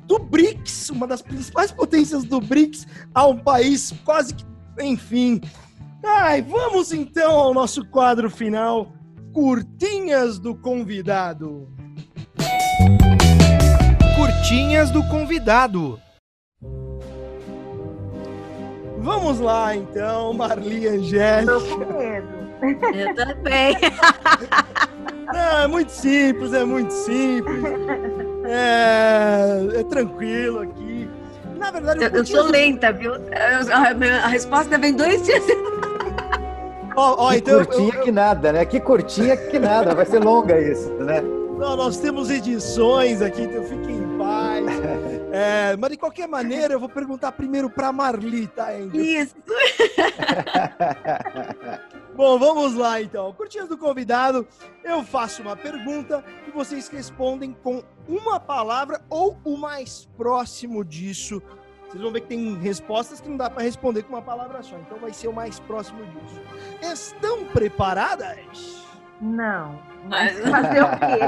do BRICS, uma das principais potências do BRICS, a um país quase que, enfim. Ai, vamos então ao nosso quadro final Curtinhas do convidado. Curtinhas do convidado. Vamos lá então, Marli Angélica. Tô com medo. Eu também. Não, é muito simples, é muito simples. É, é tranquilo aqui. Na verdade, eu, eu sou lenta, viu? A, a, resposta vem dois dias. Oh, oh, então, curtinha eu, eu... que nada, né? Que curtinha que nada. Vai ser longa isso, né? Não, nós temos edições aqui, então fiquem em paz. É, mas de qualquer maneira, eu vou perguntar primeiro para Marli, tá, Andrew? Isso. Bom, vamos lá então. Curtinhas do convidado, eu faço uma pergunta e vocês respondem com uma palavra ou o mais próximo disso. Vocês vão ver que tem respostas que não dá para responder com uma palavra só, então vai ser o mais próximo disso. Estão preparadas? Não. Mas fazer o quê?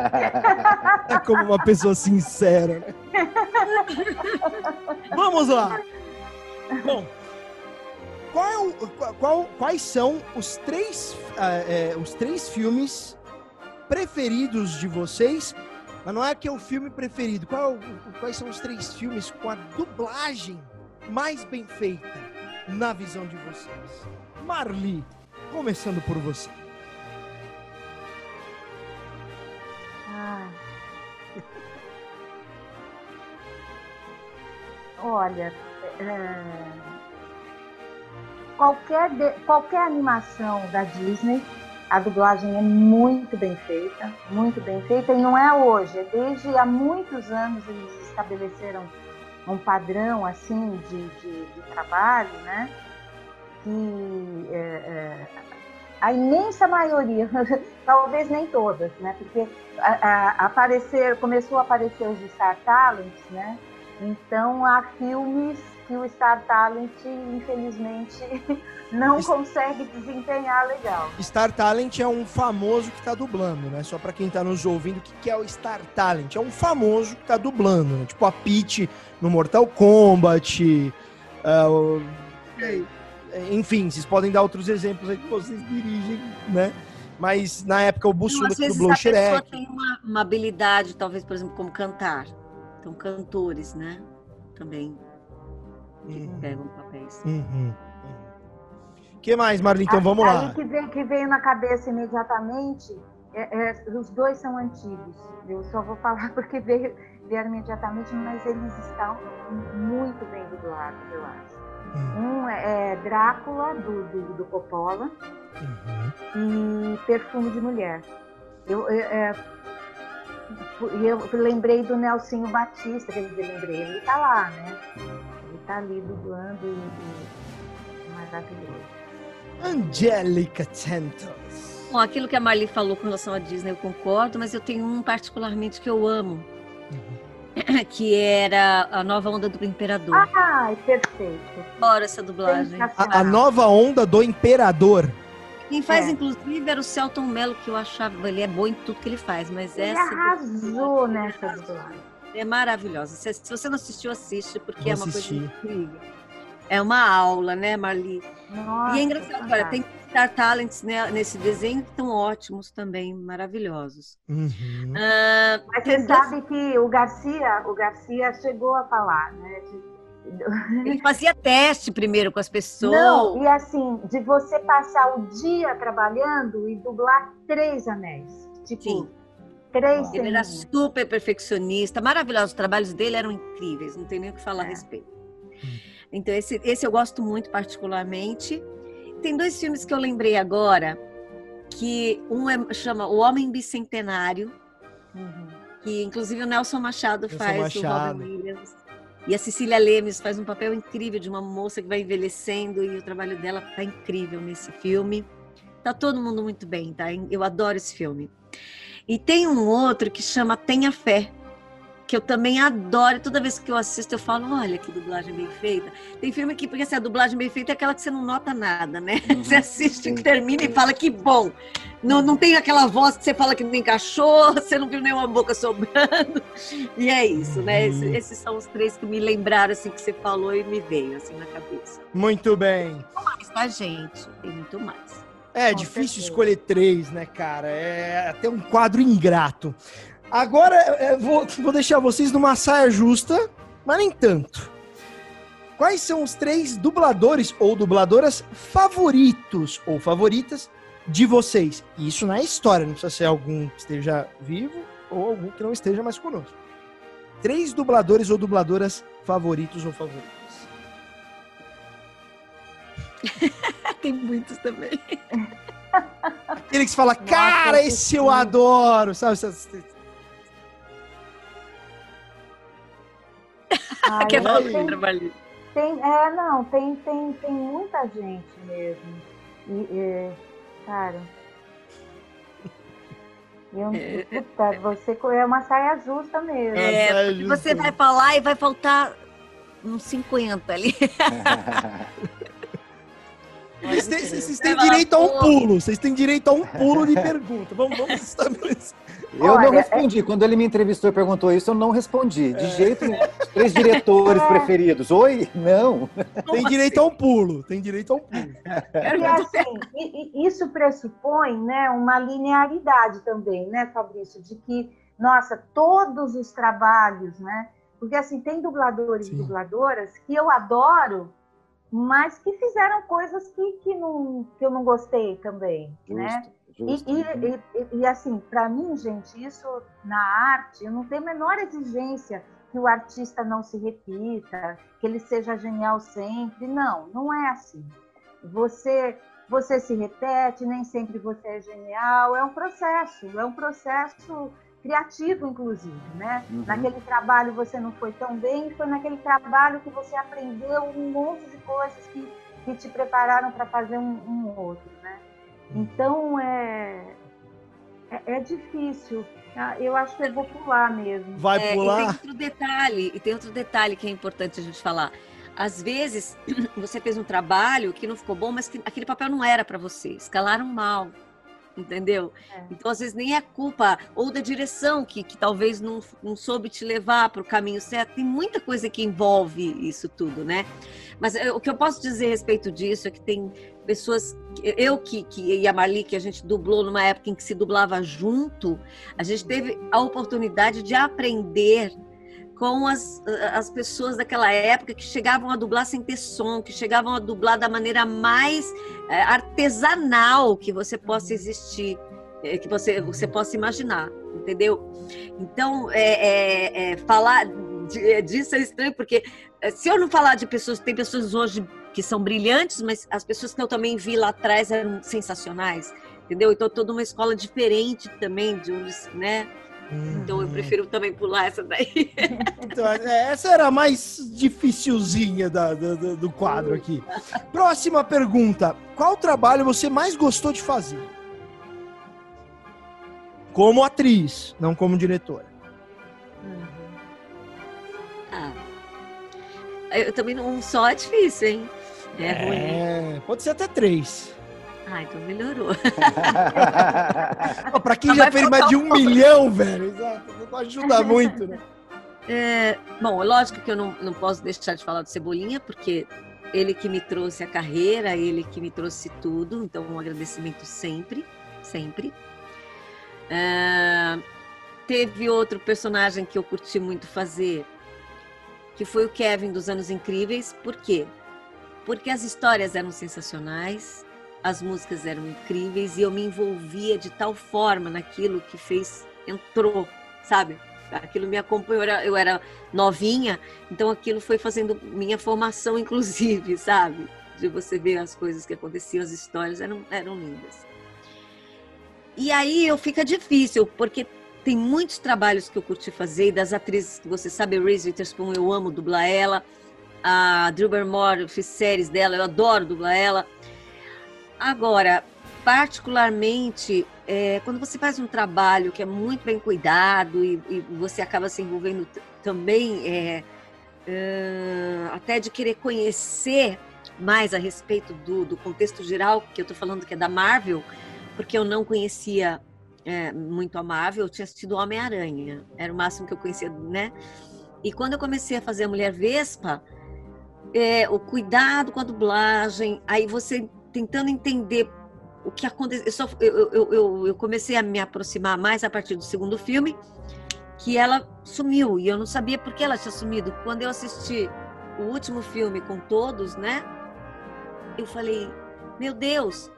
É como uma pessoa sincera, né? Vamos lá. Bom, qual, qual, quais são os três, uh, os três filmes preferidos de vocês? Mas não é que é o filme preferido. Qual, quais são os três filmes com a dublagem mais bem feita na visão de vocês? Marli, começando por você. Ah. Olha, é... qualquer, de... qualquer animação da Disney, a dublagem é muito bem feita, muito bem feita, e não é hoje, é desde há muitos anos eles estabeleceram um padrão assim de, de, de trabalho, né? Que é, é, a imensa maioria, talvez nem todas, né? Porque a, a, aparecer, começou a aparecer os Star Talents, né? Então há filmes que o Star Talent, infelizmente, não consegue desempenhar legal. Star Talent é um famoso que está dublando, né? Só para quem está nos ouvindo, o que é o Star Talent? É um famoso que está dublando, né? Tipo a Peach no Mortal Kombat. Uh, enfim, vocês podem dar outros exemplos aí que vocês dirigem, né? Mas na época o Bussunda que dublou o Shrek. A pessoa tem uma, uma, habilidade, talvez, por exemplo, como cantar. Então, cantores, né? Também uhum. pegam papéis. Uhum. O que mais, Marli? Então vamos aí, lá. Aí que veio, que veio na cabeça imediatamente, é, é, os dois são antigos. Eu só vou falar porque veio, vieram imediatamente, mas eles estão muito bem dublados, eu acho. Uhum. Um é, é Drácula, do, do, do Coppola, uhum. e Perfume de Mulher. Eu, eu, é, eu lembrei do Nelsinho Batista, que eu lembrei, ele está lá, né? Ele está ali dublando e, e maravilhoso. Angélica Santos. Bom, aquilo que a Marli falou com relação à Disney, eu concordo, mas eu tenho um particularmente que eu amo. Que era a nova onda do Imperador. Ai, perfeito. Adoro essa dublagem. A, a, nova onda do Imperador. Quem faz, é. inclusive, era o Celton Mello, que eu achava, ele é bom em tudo que ele faz, mas ele essa... arrasou nessa dublagem. É maravilhosa. Se, se, você não assistiu, assiste, porque Vou é uma assistir. coisa incrível. É uma aula, né, Marli? Nossa, e é engraçado, olha, tem Star Talents né, nesse desenho que estão ótimos também, maravilhosos. Uhum. Ah, Mas você sabe que o Garcia, o Garcia chegou a falar, né? Ele fazia teste primeiro com as pessoas. Não, e assim, de você passar o dia trabalhando e dublar três anéis. Tipo, Sim. Três Ele era super perfeccionista, maravilhoso. Os trabalhos dele eram incríveis, não tem nem o que falar é. a respeito. Hum. Então, esse, esse eu gosto muito particularmente. Tem dois filmes que eu lembrei agora, que um é, chama O Homem Bicentenário, uhum. que inclusive o Nelson Machado Nelson faz, Machado. o Robin Williams. E a Cecília Lemes faz um papel incrível de uma moça que vai envelhecendo e o trabalho dela tá incrível nesse filme. Tá todo mundo muito bem, tá? Eu adoro esse filme. E tem um outro que chama Tenha Fé, que eu também adoro. Toda vez que eu assisto, eu falo: olha que dublagem bem feita. Tem filme que, porque assim, a dublagem bem feita é aquela que você não nota nada, né? Uhum, você assiste, sim. termina e fala: que bom. Não, não tem aquela voz que você fala que não encaixou, você não viu nenhuma boca sobrando. E é isso, né? Esses, esses, são os três que me lembraram, assim, que você falou e me veio, assim, na cabeça. Muito bem. Tem mais, tá, gente? Tem muito mais. É Com difícil certeza. escolher três, né, cara? É até um quadro ingrato. Agora é, vou, vou deixar vocês numa saia justa, mas nem tanto. Quais são os três dubladores ou dubladoras favoritos ou favoritas de vocês. E isso na história, não precisa ser algum que esteja vivo ou algum que não esteja mais conosco. Três dubladores ou dubladoras favoritos ou favoritas. Tem muitos também. Aquele que se fala, cara, esse eu adoro, sabe? Ai, que é tem, trabalho. Tem, é, não, tem, tem, tem muita gente mesmo. E, e cara. Eu, é, puta, você é uma saia justa mesmo. É, você vai falar e vai faltar uns 50 ali. Vocês têm, vocês têm direito a um pulo. Vocês têm direito a um pulo de pergunta. Vamos, vamos estabelecer. Eu Olha, não respondi. É... Quando ele me entrevistou e perguntou isso, eu não respondi. De é... jeito nenhum. Três diretores é... preferidos. Oi? Não. Tem direito a um pulo. Tem direito a um pulo. E assim, isso pressupõe né, uma linearidade também, né, Fabrício? De que, nossa, todos os trabalhos, né? Porque assim, tem dubladores Sim. e dubladoras que eu adoro, mas que fizeram coisas que, que, não, que eu não gostei também, Justo. né? Justo. E, e, e, e, assim, para mim, gente, isso na arte, eu não tenho a menor exigência que o artista não se repita, que ele seja genial sempre. Não, não é assim. Você você se repete, nem sempre você é genial. É um processo, é um processo criativo, inclusive, né? Uhum. Naquele trabalho você não foi tão bem, foi naquele trabalho que você aprendeu um monte de coisas que, que te prepararam para fazer um, um outro, né? Então é, é, é, difícil. Ah, eu acho que eu vou pular mesmo. Vai é, pular? E tem outro detalhe, e tem outro detalhe que é importante a gente falar. Às vezes você fez um trabalho que não ficou bom, mas que aquele papel não era para você. Escalaram mal entendeu? É. Então, às vezes, nem é culpa ou da direção que, que talvez não, não soube te levar para o caminho certo. Tem muita coisa que envolve isso tudo, né? Mas eu, o que eu posso dizer a respeito disso é que tem pessoas, eu que, que e a Marli, que a gente dublou numa época em que se dublava junto, a gente teve a oportunidade de aprender com as, as pessoas daquela época que chegavam a dublar sem ter som, que chegavam a dublar da maneira mais é, artesanal que você possa existir, é, que você, você possa imaginar, entendeu? Então, é, é, é falar é, disso é estranho, porque se eu não falar de pessoas, tem pessoas hoje que são brilhantes, mas as pessoas que eu também vi lá atrás eram sensacionais, entendeu? Então, toda uma escola diferente também, de onde, né? Então eu prefiro também pular essa daí. Então, é, essa era a mais dificilzinha da, do, do quadro aqui. Próxima pergunta. Qual trabalho você mais gostou de fazer? Como atriz, não como diretora. Ah, eu também não só é difícil, hein? É, é ruim. Pode ser até três. Ah, então melhorou. pra quem já fez mais de um milhão, velho, exato, não pode ajudar muito, né? É, bom, lógico que eu não, não posso deixar de falar do Cebolinha, porque ele que me trouxe a carreira, ele que me trouxe tudo, então um agradecimento sempre, sempre. É, teve outro personagem que eu curti muito fazer, que foi o Kevin dos Anos Incríveis, por quê? Porque as histórias eram sensacionais, as músicas eram incríveis e eu me envolvia de tal forma naquilo que fez, entrou, sabe? Aquilo me acompanhou, eu era, eu era novinha, então aquilo foi fazendo minha formação, inclusive, sabe? De você ver as coisas que aconteciam, as histórias eram, eram lindas. E aí eu fica difícil, porque tem muitos trabalhos que eu curti fazer, e das atrizes que você sabe, Reese Witherspoon, eu amo dublar ela, a Drew Barrymore, fiz séries dela, eu adoro dublar ela. Agora, particularmente, é, quando você faz um trabalho que é muito bem cuidado e, e você acaba se envolvendo também, é, é, até de querer conhecer mais a respeito do, do contexto geral, que eu estou falando que é da Marvel, porque eu não conhecia é, muito a Marvel, eu tinha assistido Homem-Aranha, era o máximo que eu conhecia, né? E quando eu comecei a fazer a Mulher Vespa, é, o cuidado com a dublagem, aí você tentando entender o que aconteceu. Eu, eu, eu, eu, comecei a me aproximar mais a partir do segundo filme, que ela sumiu e eu não sabia por que ela tinha sumido. Quando eu assisti o último filme com todos, né? Eu falei, meu Deus,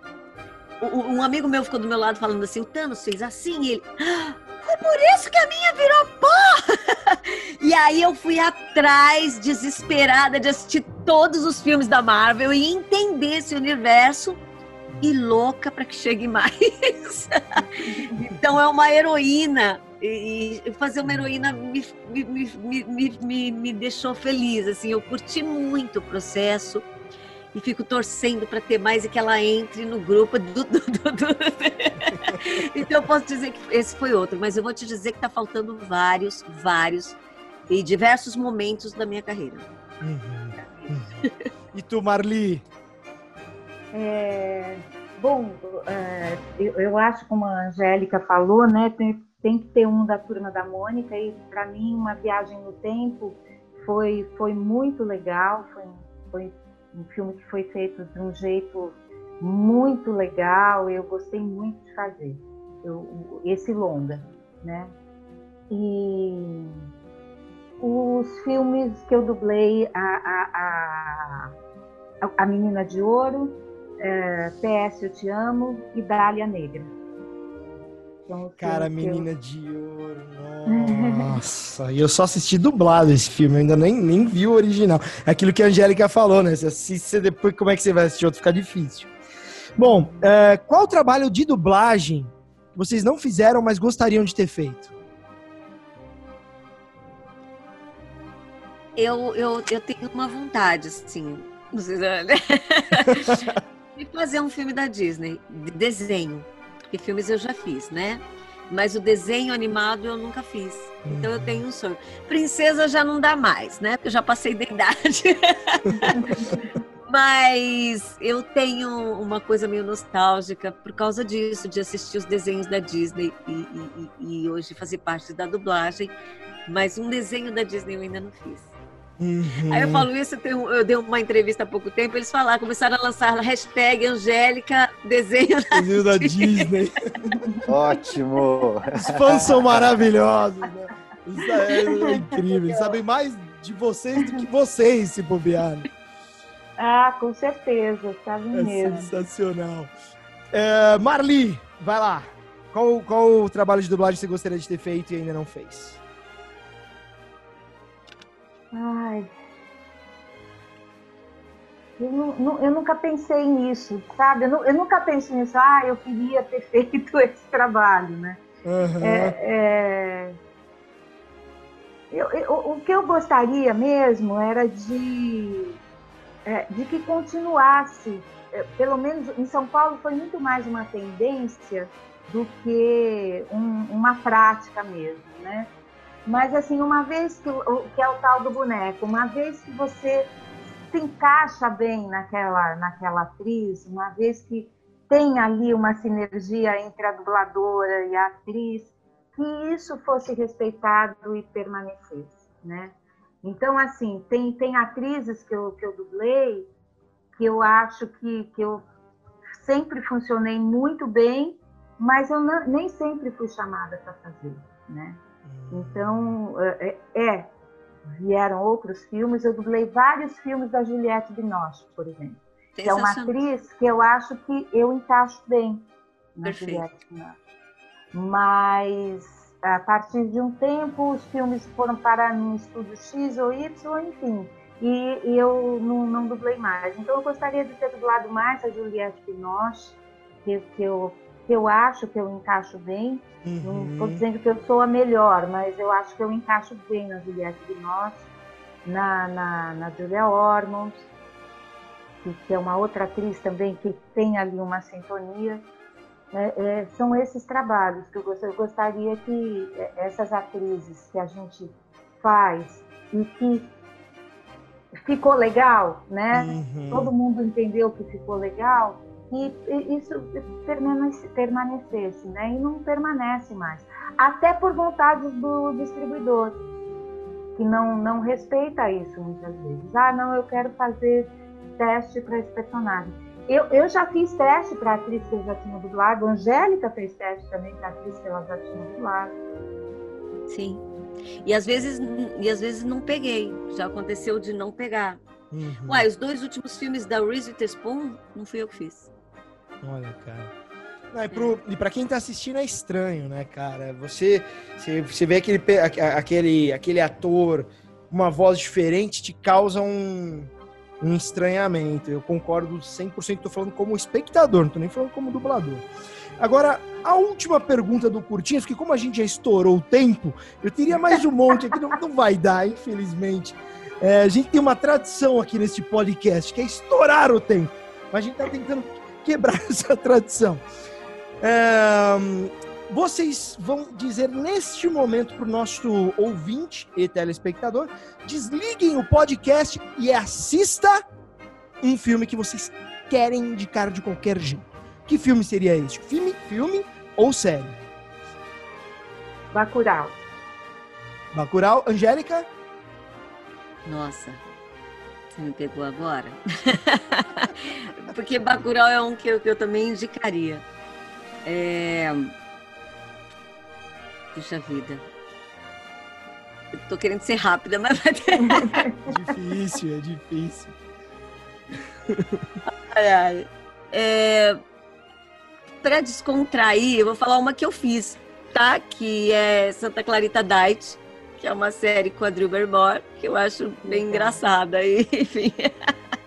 um amigo meu ficou do meu lado falando assim: o Thanos fez assim, ele. Ah, foi por isso que a minha virou pó! e aí eu fui atrás, desesperada, de assistir todos os filmes da Marvel e entender esse universo e louca para que chegue mais. então é uma heroína. E fazer uma heroína me, me, me, me, me deixou feliz. Assim, eu curti muito o processo e fico torcendo para ter mais e que ela entre no grupo do, do, do, do. então eu posso dizer que esse foi outro, mas eu vou te dizer que está faltando vários, vários e diversos momentos da minha carreira. Uhum. Uhum. E tu, Marli? É, bom, é, eu, eu, acho, como a Angélica falou, né, tem, tem que ter um da turma da Mônica e para mim uma viagem no tempo foi foi muito legal, foi, foi um filme que foi feito de um jeito muito legal, eu gostei muito de fazer eu, esse longa, né? E os filmes que eu dublei, a, a, a, a Menina de Ouro, é, PS Eu Te Amo e Dália Negra. Cara, Menina eu... de Ouro, nossa. e eu só assisti dublado esse filme, eu ainda nem, nem vi o original. É aquilo que a Angélica falou, né? Se assiste depois, como é que você vai assistir outro? Fica difícil. Bom, é, qual o trabalho de dublagem vocês não fizeram, mas gostariam de ter feito? Eu, eu, eu tenho uma vontade, assim, não sei se... de fazer um filme da Disney, de desenho. Porque filmes eu já fiz, né? Mas o desenho animado eu nunca fiz. Então eu tenho um sonho. Princesa já não dá mais, né? Porque eu já passei da idade. Mas eu tenho uma coisa meio nostálgica por causa disso, de assistir os desenhos da Disney e, e, e hoje fazer parte da dublagem. Mas um desenho da Disney eu ainda não fiz. Uhum. Aí eu falo isso, eu, tenho, eu, dei uma entrevista há pouco tempo, eles falaram, começaram a lançar a hashtag Angélica desenho da, desenho da Disney. Ótimo! Os fãs são maravilhosos, né? Isso é, é incrível, sabem mais de vocês do que vocês se bobearem. Ah, com certeza, sabe é mesmo. Sensacional. É, Marli, vai lá. Qual, qual o trabalho de dublagem você gostaria de ter feito e ainda não fez? Ai. Eu, não, eu, nunca pensei nisso, sabe? Eu, eu, nunca pensei nisso. Ah, eu queria ter feito esse trabalho, né? Uhum. É, é... Eu, eu, o que eu gostaria mesmo era de, é, de que continuasse. É, pelo menos em São Paulo foi muito mais uma tendência do que um, uma prática mesmo, né? Mas, assim, uma vez que, que é o tal do boneco, uma vez que você se encaixa bem naquela, naquela atriz, uma vez que tem ali uma sinergia entre a dubladora e a atriz, que isso fosse respeitado e permanecesse, né? Então, assim, tem, tem atrizes que eu, que eu dublei que eu acho que, que eu sempre funcionei muito bem, mas eu não, nem sempre fui chamada para fazer, né? Então, é, é, é, vieram outros filmes. Eu dublei vários filmes da Juliette Binoche, por exemplo. Que é uma atriz que eu acho que eu encaixo bem na Perfeito. Juliette Binoche. Mas, a partir de um tempo, os filmes foram para um estúdio X ou Y, enfim. E, e eu não, não, dublei mais. Então, eu gostaria de ter dublado mais a Juliette Binoche, que, que eu que eu acho que eu encaixo bem. Uhum. Não estou dizendo que eu sou a melhor, mas eu acho que eu encaixo bem na Juliette Binoche, na, na, na Julia Ormond, que, que, é uma outra atriz também que tem ali uma sintonia. É, é, são esses trabalhos que eu, eu gostaria que é, essas atrizes que a gente faz e que ficou legal, né? Uhum. Todo mundo entendeu que ficou legal e isso permanecesse, né? E não permanece mais. Até por vontade do distribuidor, que não, não respeita isso muitas vezes. Ah, não, eu quero fazer teste para esse personagem. Eu, eu já fiz teste para atriz que eu já tinha dublado, a Angélica fez teste também para atriz que ela já tinha dublado. Sim. E às vezes, e às vezes não peguei. Já aconteceu de não pegar. Uhum. Uai, os dois últimos filmes da Reese Witherspoon não fui eu que fiz. Olha, cara. Não, e, pro, e pra quem tá assistindo é estranho, né, cara? Você, você, você vê aquele, aquele, aquele ator, uma voz diferente, te causa um, um estranhamento. Eu concordo 100%, tô falando como espectador, não tô nem falando como dublador. Agora, a última pergunta do Curtinhas, porque como a gente já estourou o tempo, eu teria mais um monte aqui, não, não vai dar, infelizmente. É, a gente tem uma tradição aqui nesse podcast, que é estourar o tempo. Mas a gente tá tentando quebrar essa tradição. É, vocês vão dizer neste momento para o nosso ouvinte e telespectador: desliguem o podcast e assista um filme que vocês querem indicar de qualquer jeito. Que filme seria este? Filme, filme ou série? Bacurau. Bacurau, Angélica? Nossa, você me pegou agora? Porque Bacurau é um que eu, que eu também indicaria. É... Puxa vida. Eu tô querendo ser rápida, mas vai ter. difícil, é difícil. Ai, ai. É... Para descontrair, eu vou falar uma que eu fiz, tá? Que é Santa Clarita Diet, que é uma série com a Drew Barrymore, que eu acho bem engraçada. E, enfim.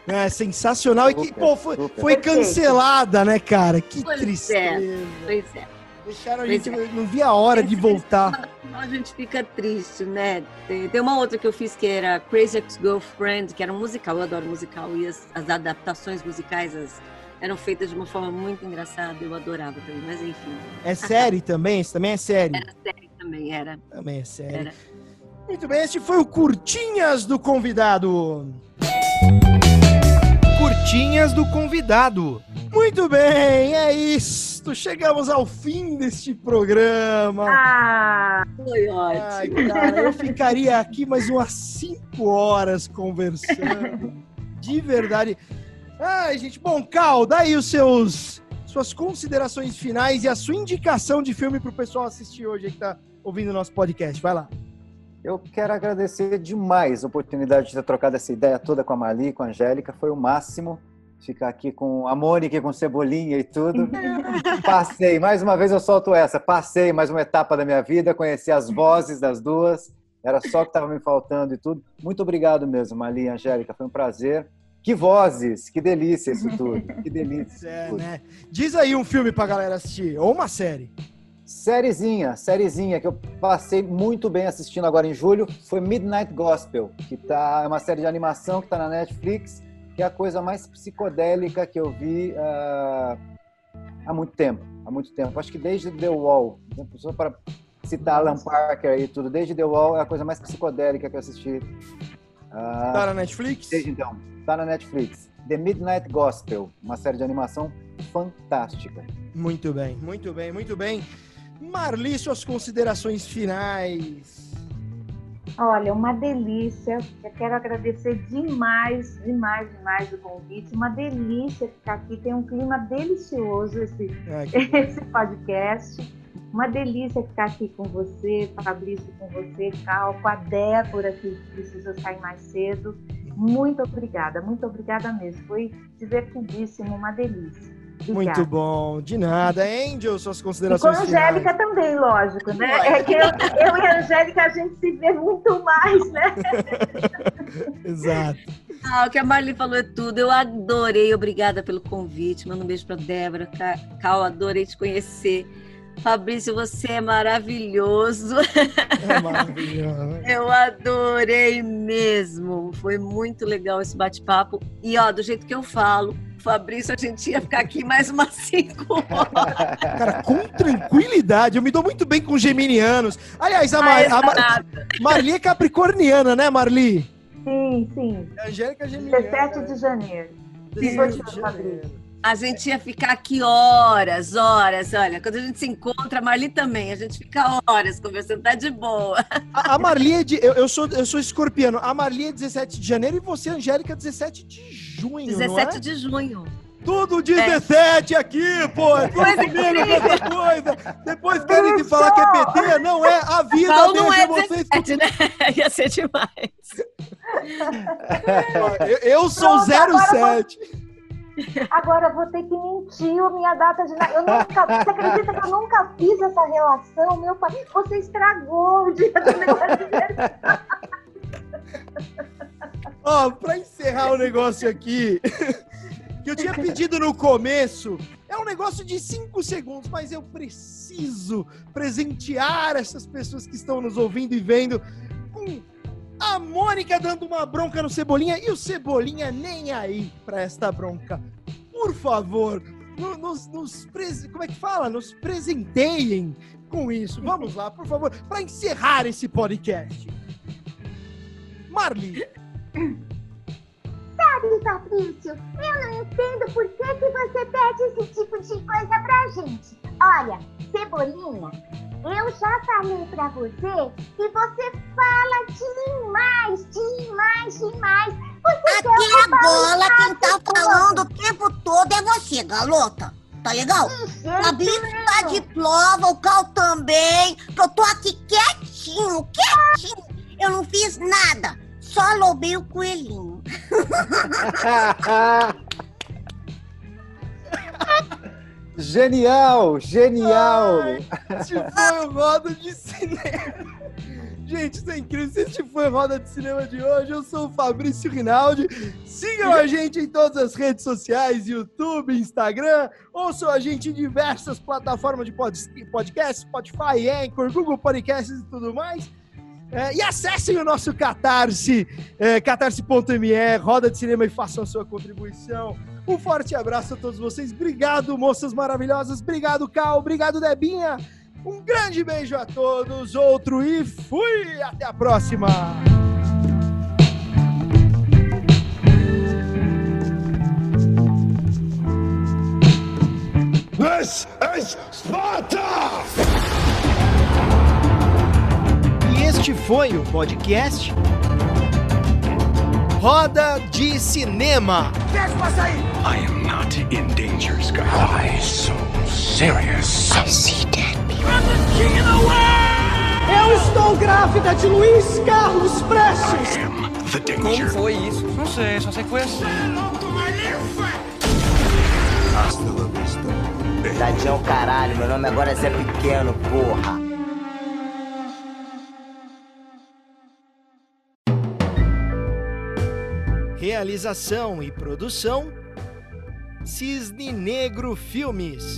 É sensacional e que, pô, foi, foi cancelada, né, cara? Que Pois tristeza. é, pois é. Deixaram a gente, é. não via a hora de voltar. A gente fica triste, né? Tem, tem uma outra que eu fiz que era Crazy Ex-Girlfriend, que era um musical, eu adoro musical, e as, as adaptações musicais as- eram feitas de uma forma muito engraçada, eu adorava também, mas enfim. É série também? Isso também é série? Era série também, era. Também é série. Era. Muito bem, este foi o Curtinhas do Convidado. Curtinhas do Convidado. Muito bem, é isto. Chegamos ao fim deste programa. Ah, Foi Ai, ótimo. cara, eu ficaria aqui mais umas 5 horas conversando. De verdade. Ai, gente, bom, Cal, dá aí os seus suas considerações finais e a sua indicação de filme pro pessoal assistir hoje que tá ouvindo o nosso podcast. Vai lá. Eu quero agradecer demais a oportunidade de ter trocado essa ideia toda com a Mali, e com a Angélica. Foi o máximo ficar aqui com a Mônica, e com Cebolinha e tudo. Passei, mais uma vez eu solto essa. Passei mais uma etapa da minha vida, conheci as vozes das duas. Era só o que estava me faltando e tudo. Muito obrigado mesmo, Mali e Angélica. Foi um prazer. Que vozes, que delícia isso tudo. Que delícia. É, tudo. né? Diz aí um filme pra galera assistir, ou uma série. Sériezinha, sériezinha que eu passei muito bem assistindo agora em julho foi Midnight Gospel, que tá, é uma série de animação que está na Netflix, que é a coisa mais psicodélica que eu vi ah, há muito tempo. Há muito tempo. Acho que desde The Wall, só para citar Alan Parker e tudo, desde The Wall é a coisa mais psicodélica que eu assisti. ah, Tá na Netflix? Desde então, tá na Netflix. The Midnight Gospel, uma série de animação fantástica. Muito bem, muito bem, muito bem. Marli, suas considerações finais. olha, uma delícia. Eu quero agradecer demais, demais, demais o convite. Uma delícia ficar aqui. Tem um clima delicioso esse, Ai, esse podcast. Uma delícia ficar aqui com você, Fabrício, com você, Cal, com a Débora, que precisou sair mais cedo. Muito obrigada, muito obrigada mesmo. Foi divertidíssimo, uma delícia. Obrigada. Muito bom, de nada. Angel, suas E com considerações a finais. Angélica também, lógico, né? É que eu, eu e a Angélica a gente se vê muito mais, né? Exato. Ah, o que a Marli falou é tudo. Eu adorei, obrigada pelo convite. Manda um beijo pra Débora. Ca- Cal, adorei te conhecer. Fabrício, você é maravilhoso. É maravilhoso. Eu adorei mesmo. Foi muito legal esse bate-papo. E ó, do jeito que eu falo, Fabrício, a gente ia ficar aqui mais umas cinco horas. Cara, com tranquilidade. Eu me dou muito bem com geminianos. Aliás, a, Mar, Ah, a Mar-. Marli é capricorniana, né, Marli? Sim, sim. A Angélica é geminiana. 17 de janeiro. Dezessete Sim, de Fabrício. janeiro. A gente ia ficar aqui horas, horas. Olha, quando a gente se encontra, a Marli também, a gente fica horas conversando, tá de boa. A, a Marli é de. Eu, eu sou, eu sou escorpiano. A Marli é 17 de janeiro e você, Angélica, 17 de junho. 17 não é? de junho. Tudo 17 aqui, pô! É Coisa comigo, coisa! Depois querem que falar que é PT, não é? A vida Cal não é vocês. 17, né? Ia ser demais. Eu, eu sou Pronto, agora 07. Agora eu vou ter que mentir a minha data de nascimento. Nunca... Você acredita que eu nunca fiz essa relação? Meu pai, você estragou o dia do aniversário. Ó, oh, pra encerrar o negócio aqui, que eu tinha pedido no começo, é um negócio de cinco segundos, mas eu preciso presentear essas pessoas que estão nos ouvindo e vendo com a Mônica dando uma bronca no Cebolinha e o Cebolinha nem aí pra esta bronca. Por favor, nos, nos como é que fala? Nos presenteiem com isso. Vamos lá, por favor, para encerrar esse podcast. Marli. Sabe, Fabrício, eu não entendo por que, que você pede esse tipo de coisa pra gente. Olha, Cebolinha, eu já falei pra você que você fala demais, demais, demais. Você Aqui agora quem tá falando o tempo todo é você, garota. Tá legal? Fabrício tá de prova, o Cal também. Que eu tô aqui quietinho, quietinho. Eu não fiz nada. Só lobei o coelhinho. Genial, genial! Ai, este foi o Roda de Cinema. Gente, isso é incrível. Este foi o Roda de Cinema de hoje. Eu sou o Fabrício Rinaldi. Sigam a gente em todas as redes sociais, YouTube, Instagram. Ouçam a gente em diversas plataformas de podcast, Spotify, Anchor, Google Podcasts e tudo mais. É, e acessem o nosso Catarse, é, catarse.me, roda de cinema e façam a sua contribuição. Um forte abraço a todos vocês. Obrigado, moças maravilhosas. Obrigado, Cal. Obrigado, Debinha. Um grande beijo a todos. Outro e fui. Até a próxima. This is Sparta! E este foi o podcast Roda de Cinema. Pede pra sair! I am not in danger, Sky. Why so serious? I see dead people. I'm the king of the world! Eu estou grávida de Luiz Carlos Prestes! I am the danger. Como foi isso? Não sei, só sei que foi assim. Hasta la vista. Tadinho caralho, meu nome agora é Zé Pequeno, porra. Realização e produção: Cisne Negro Filmes.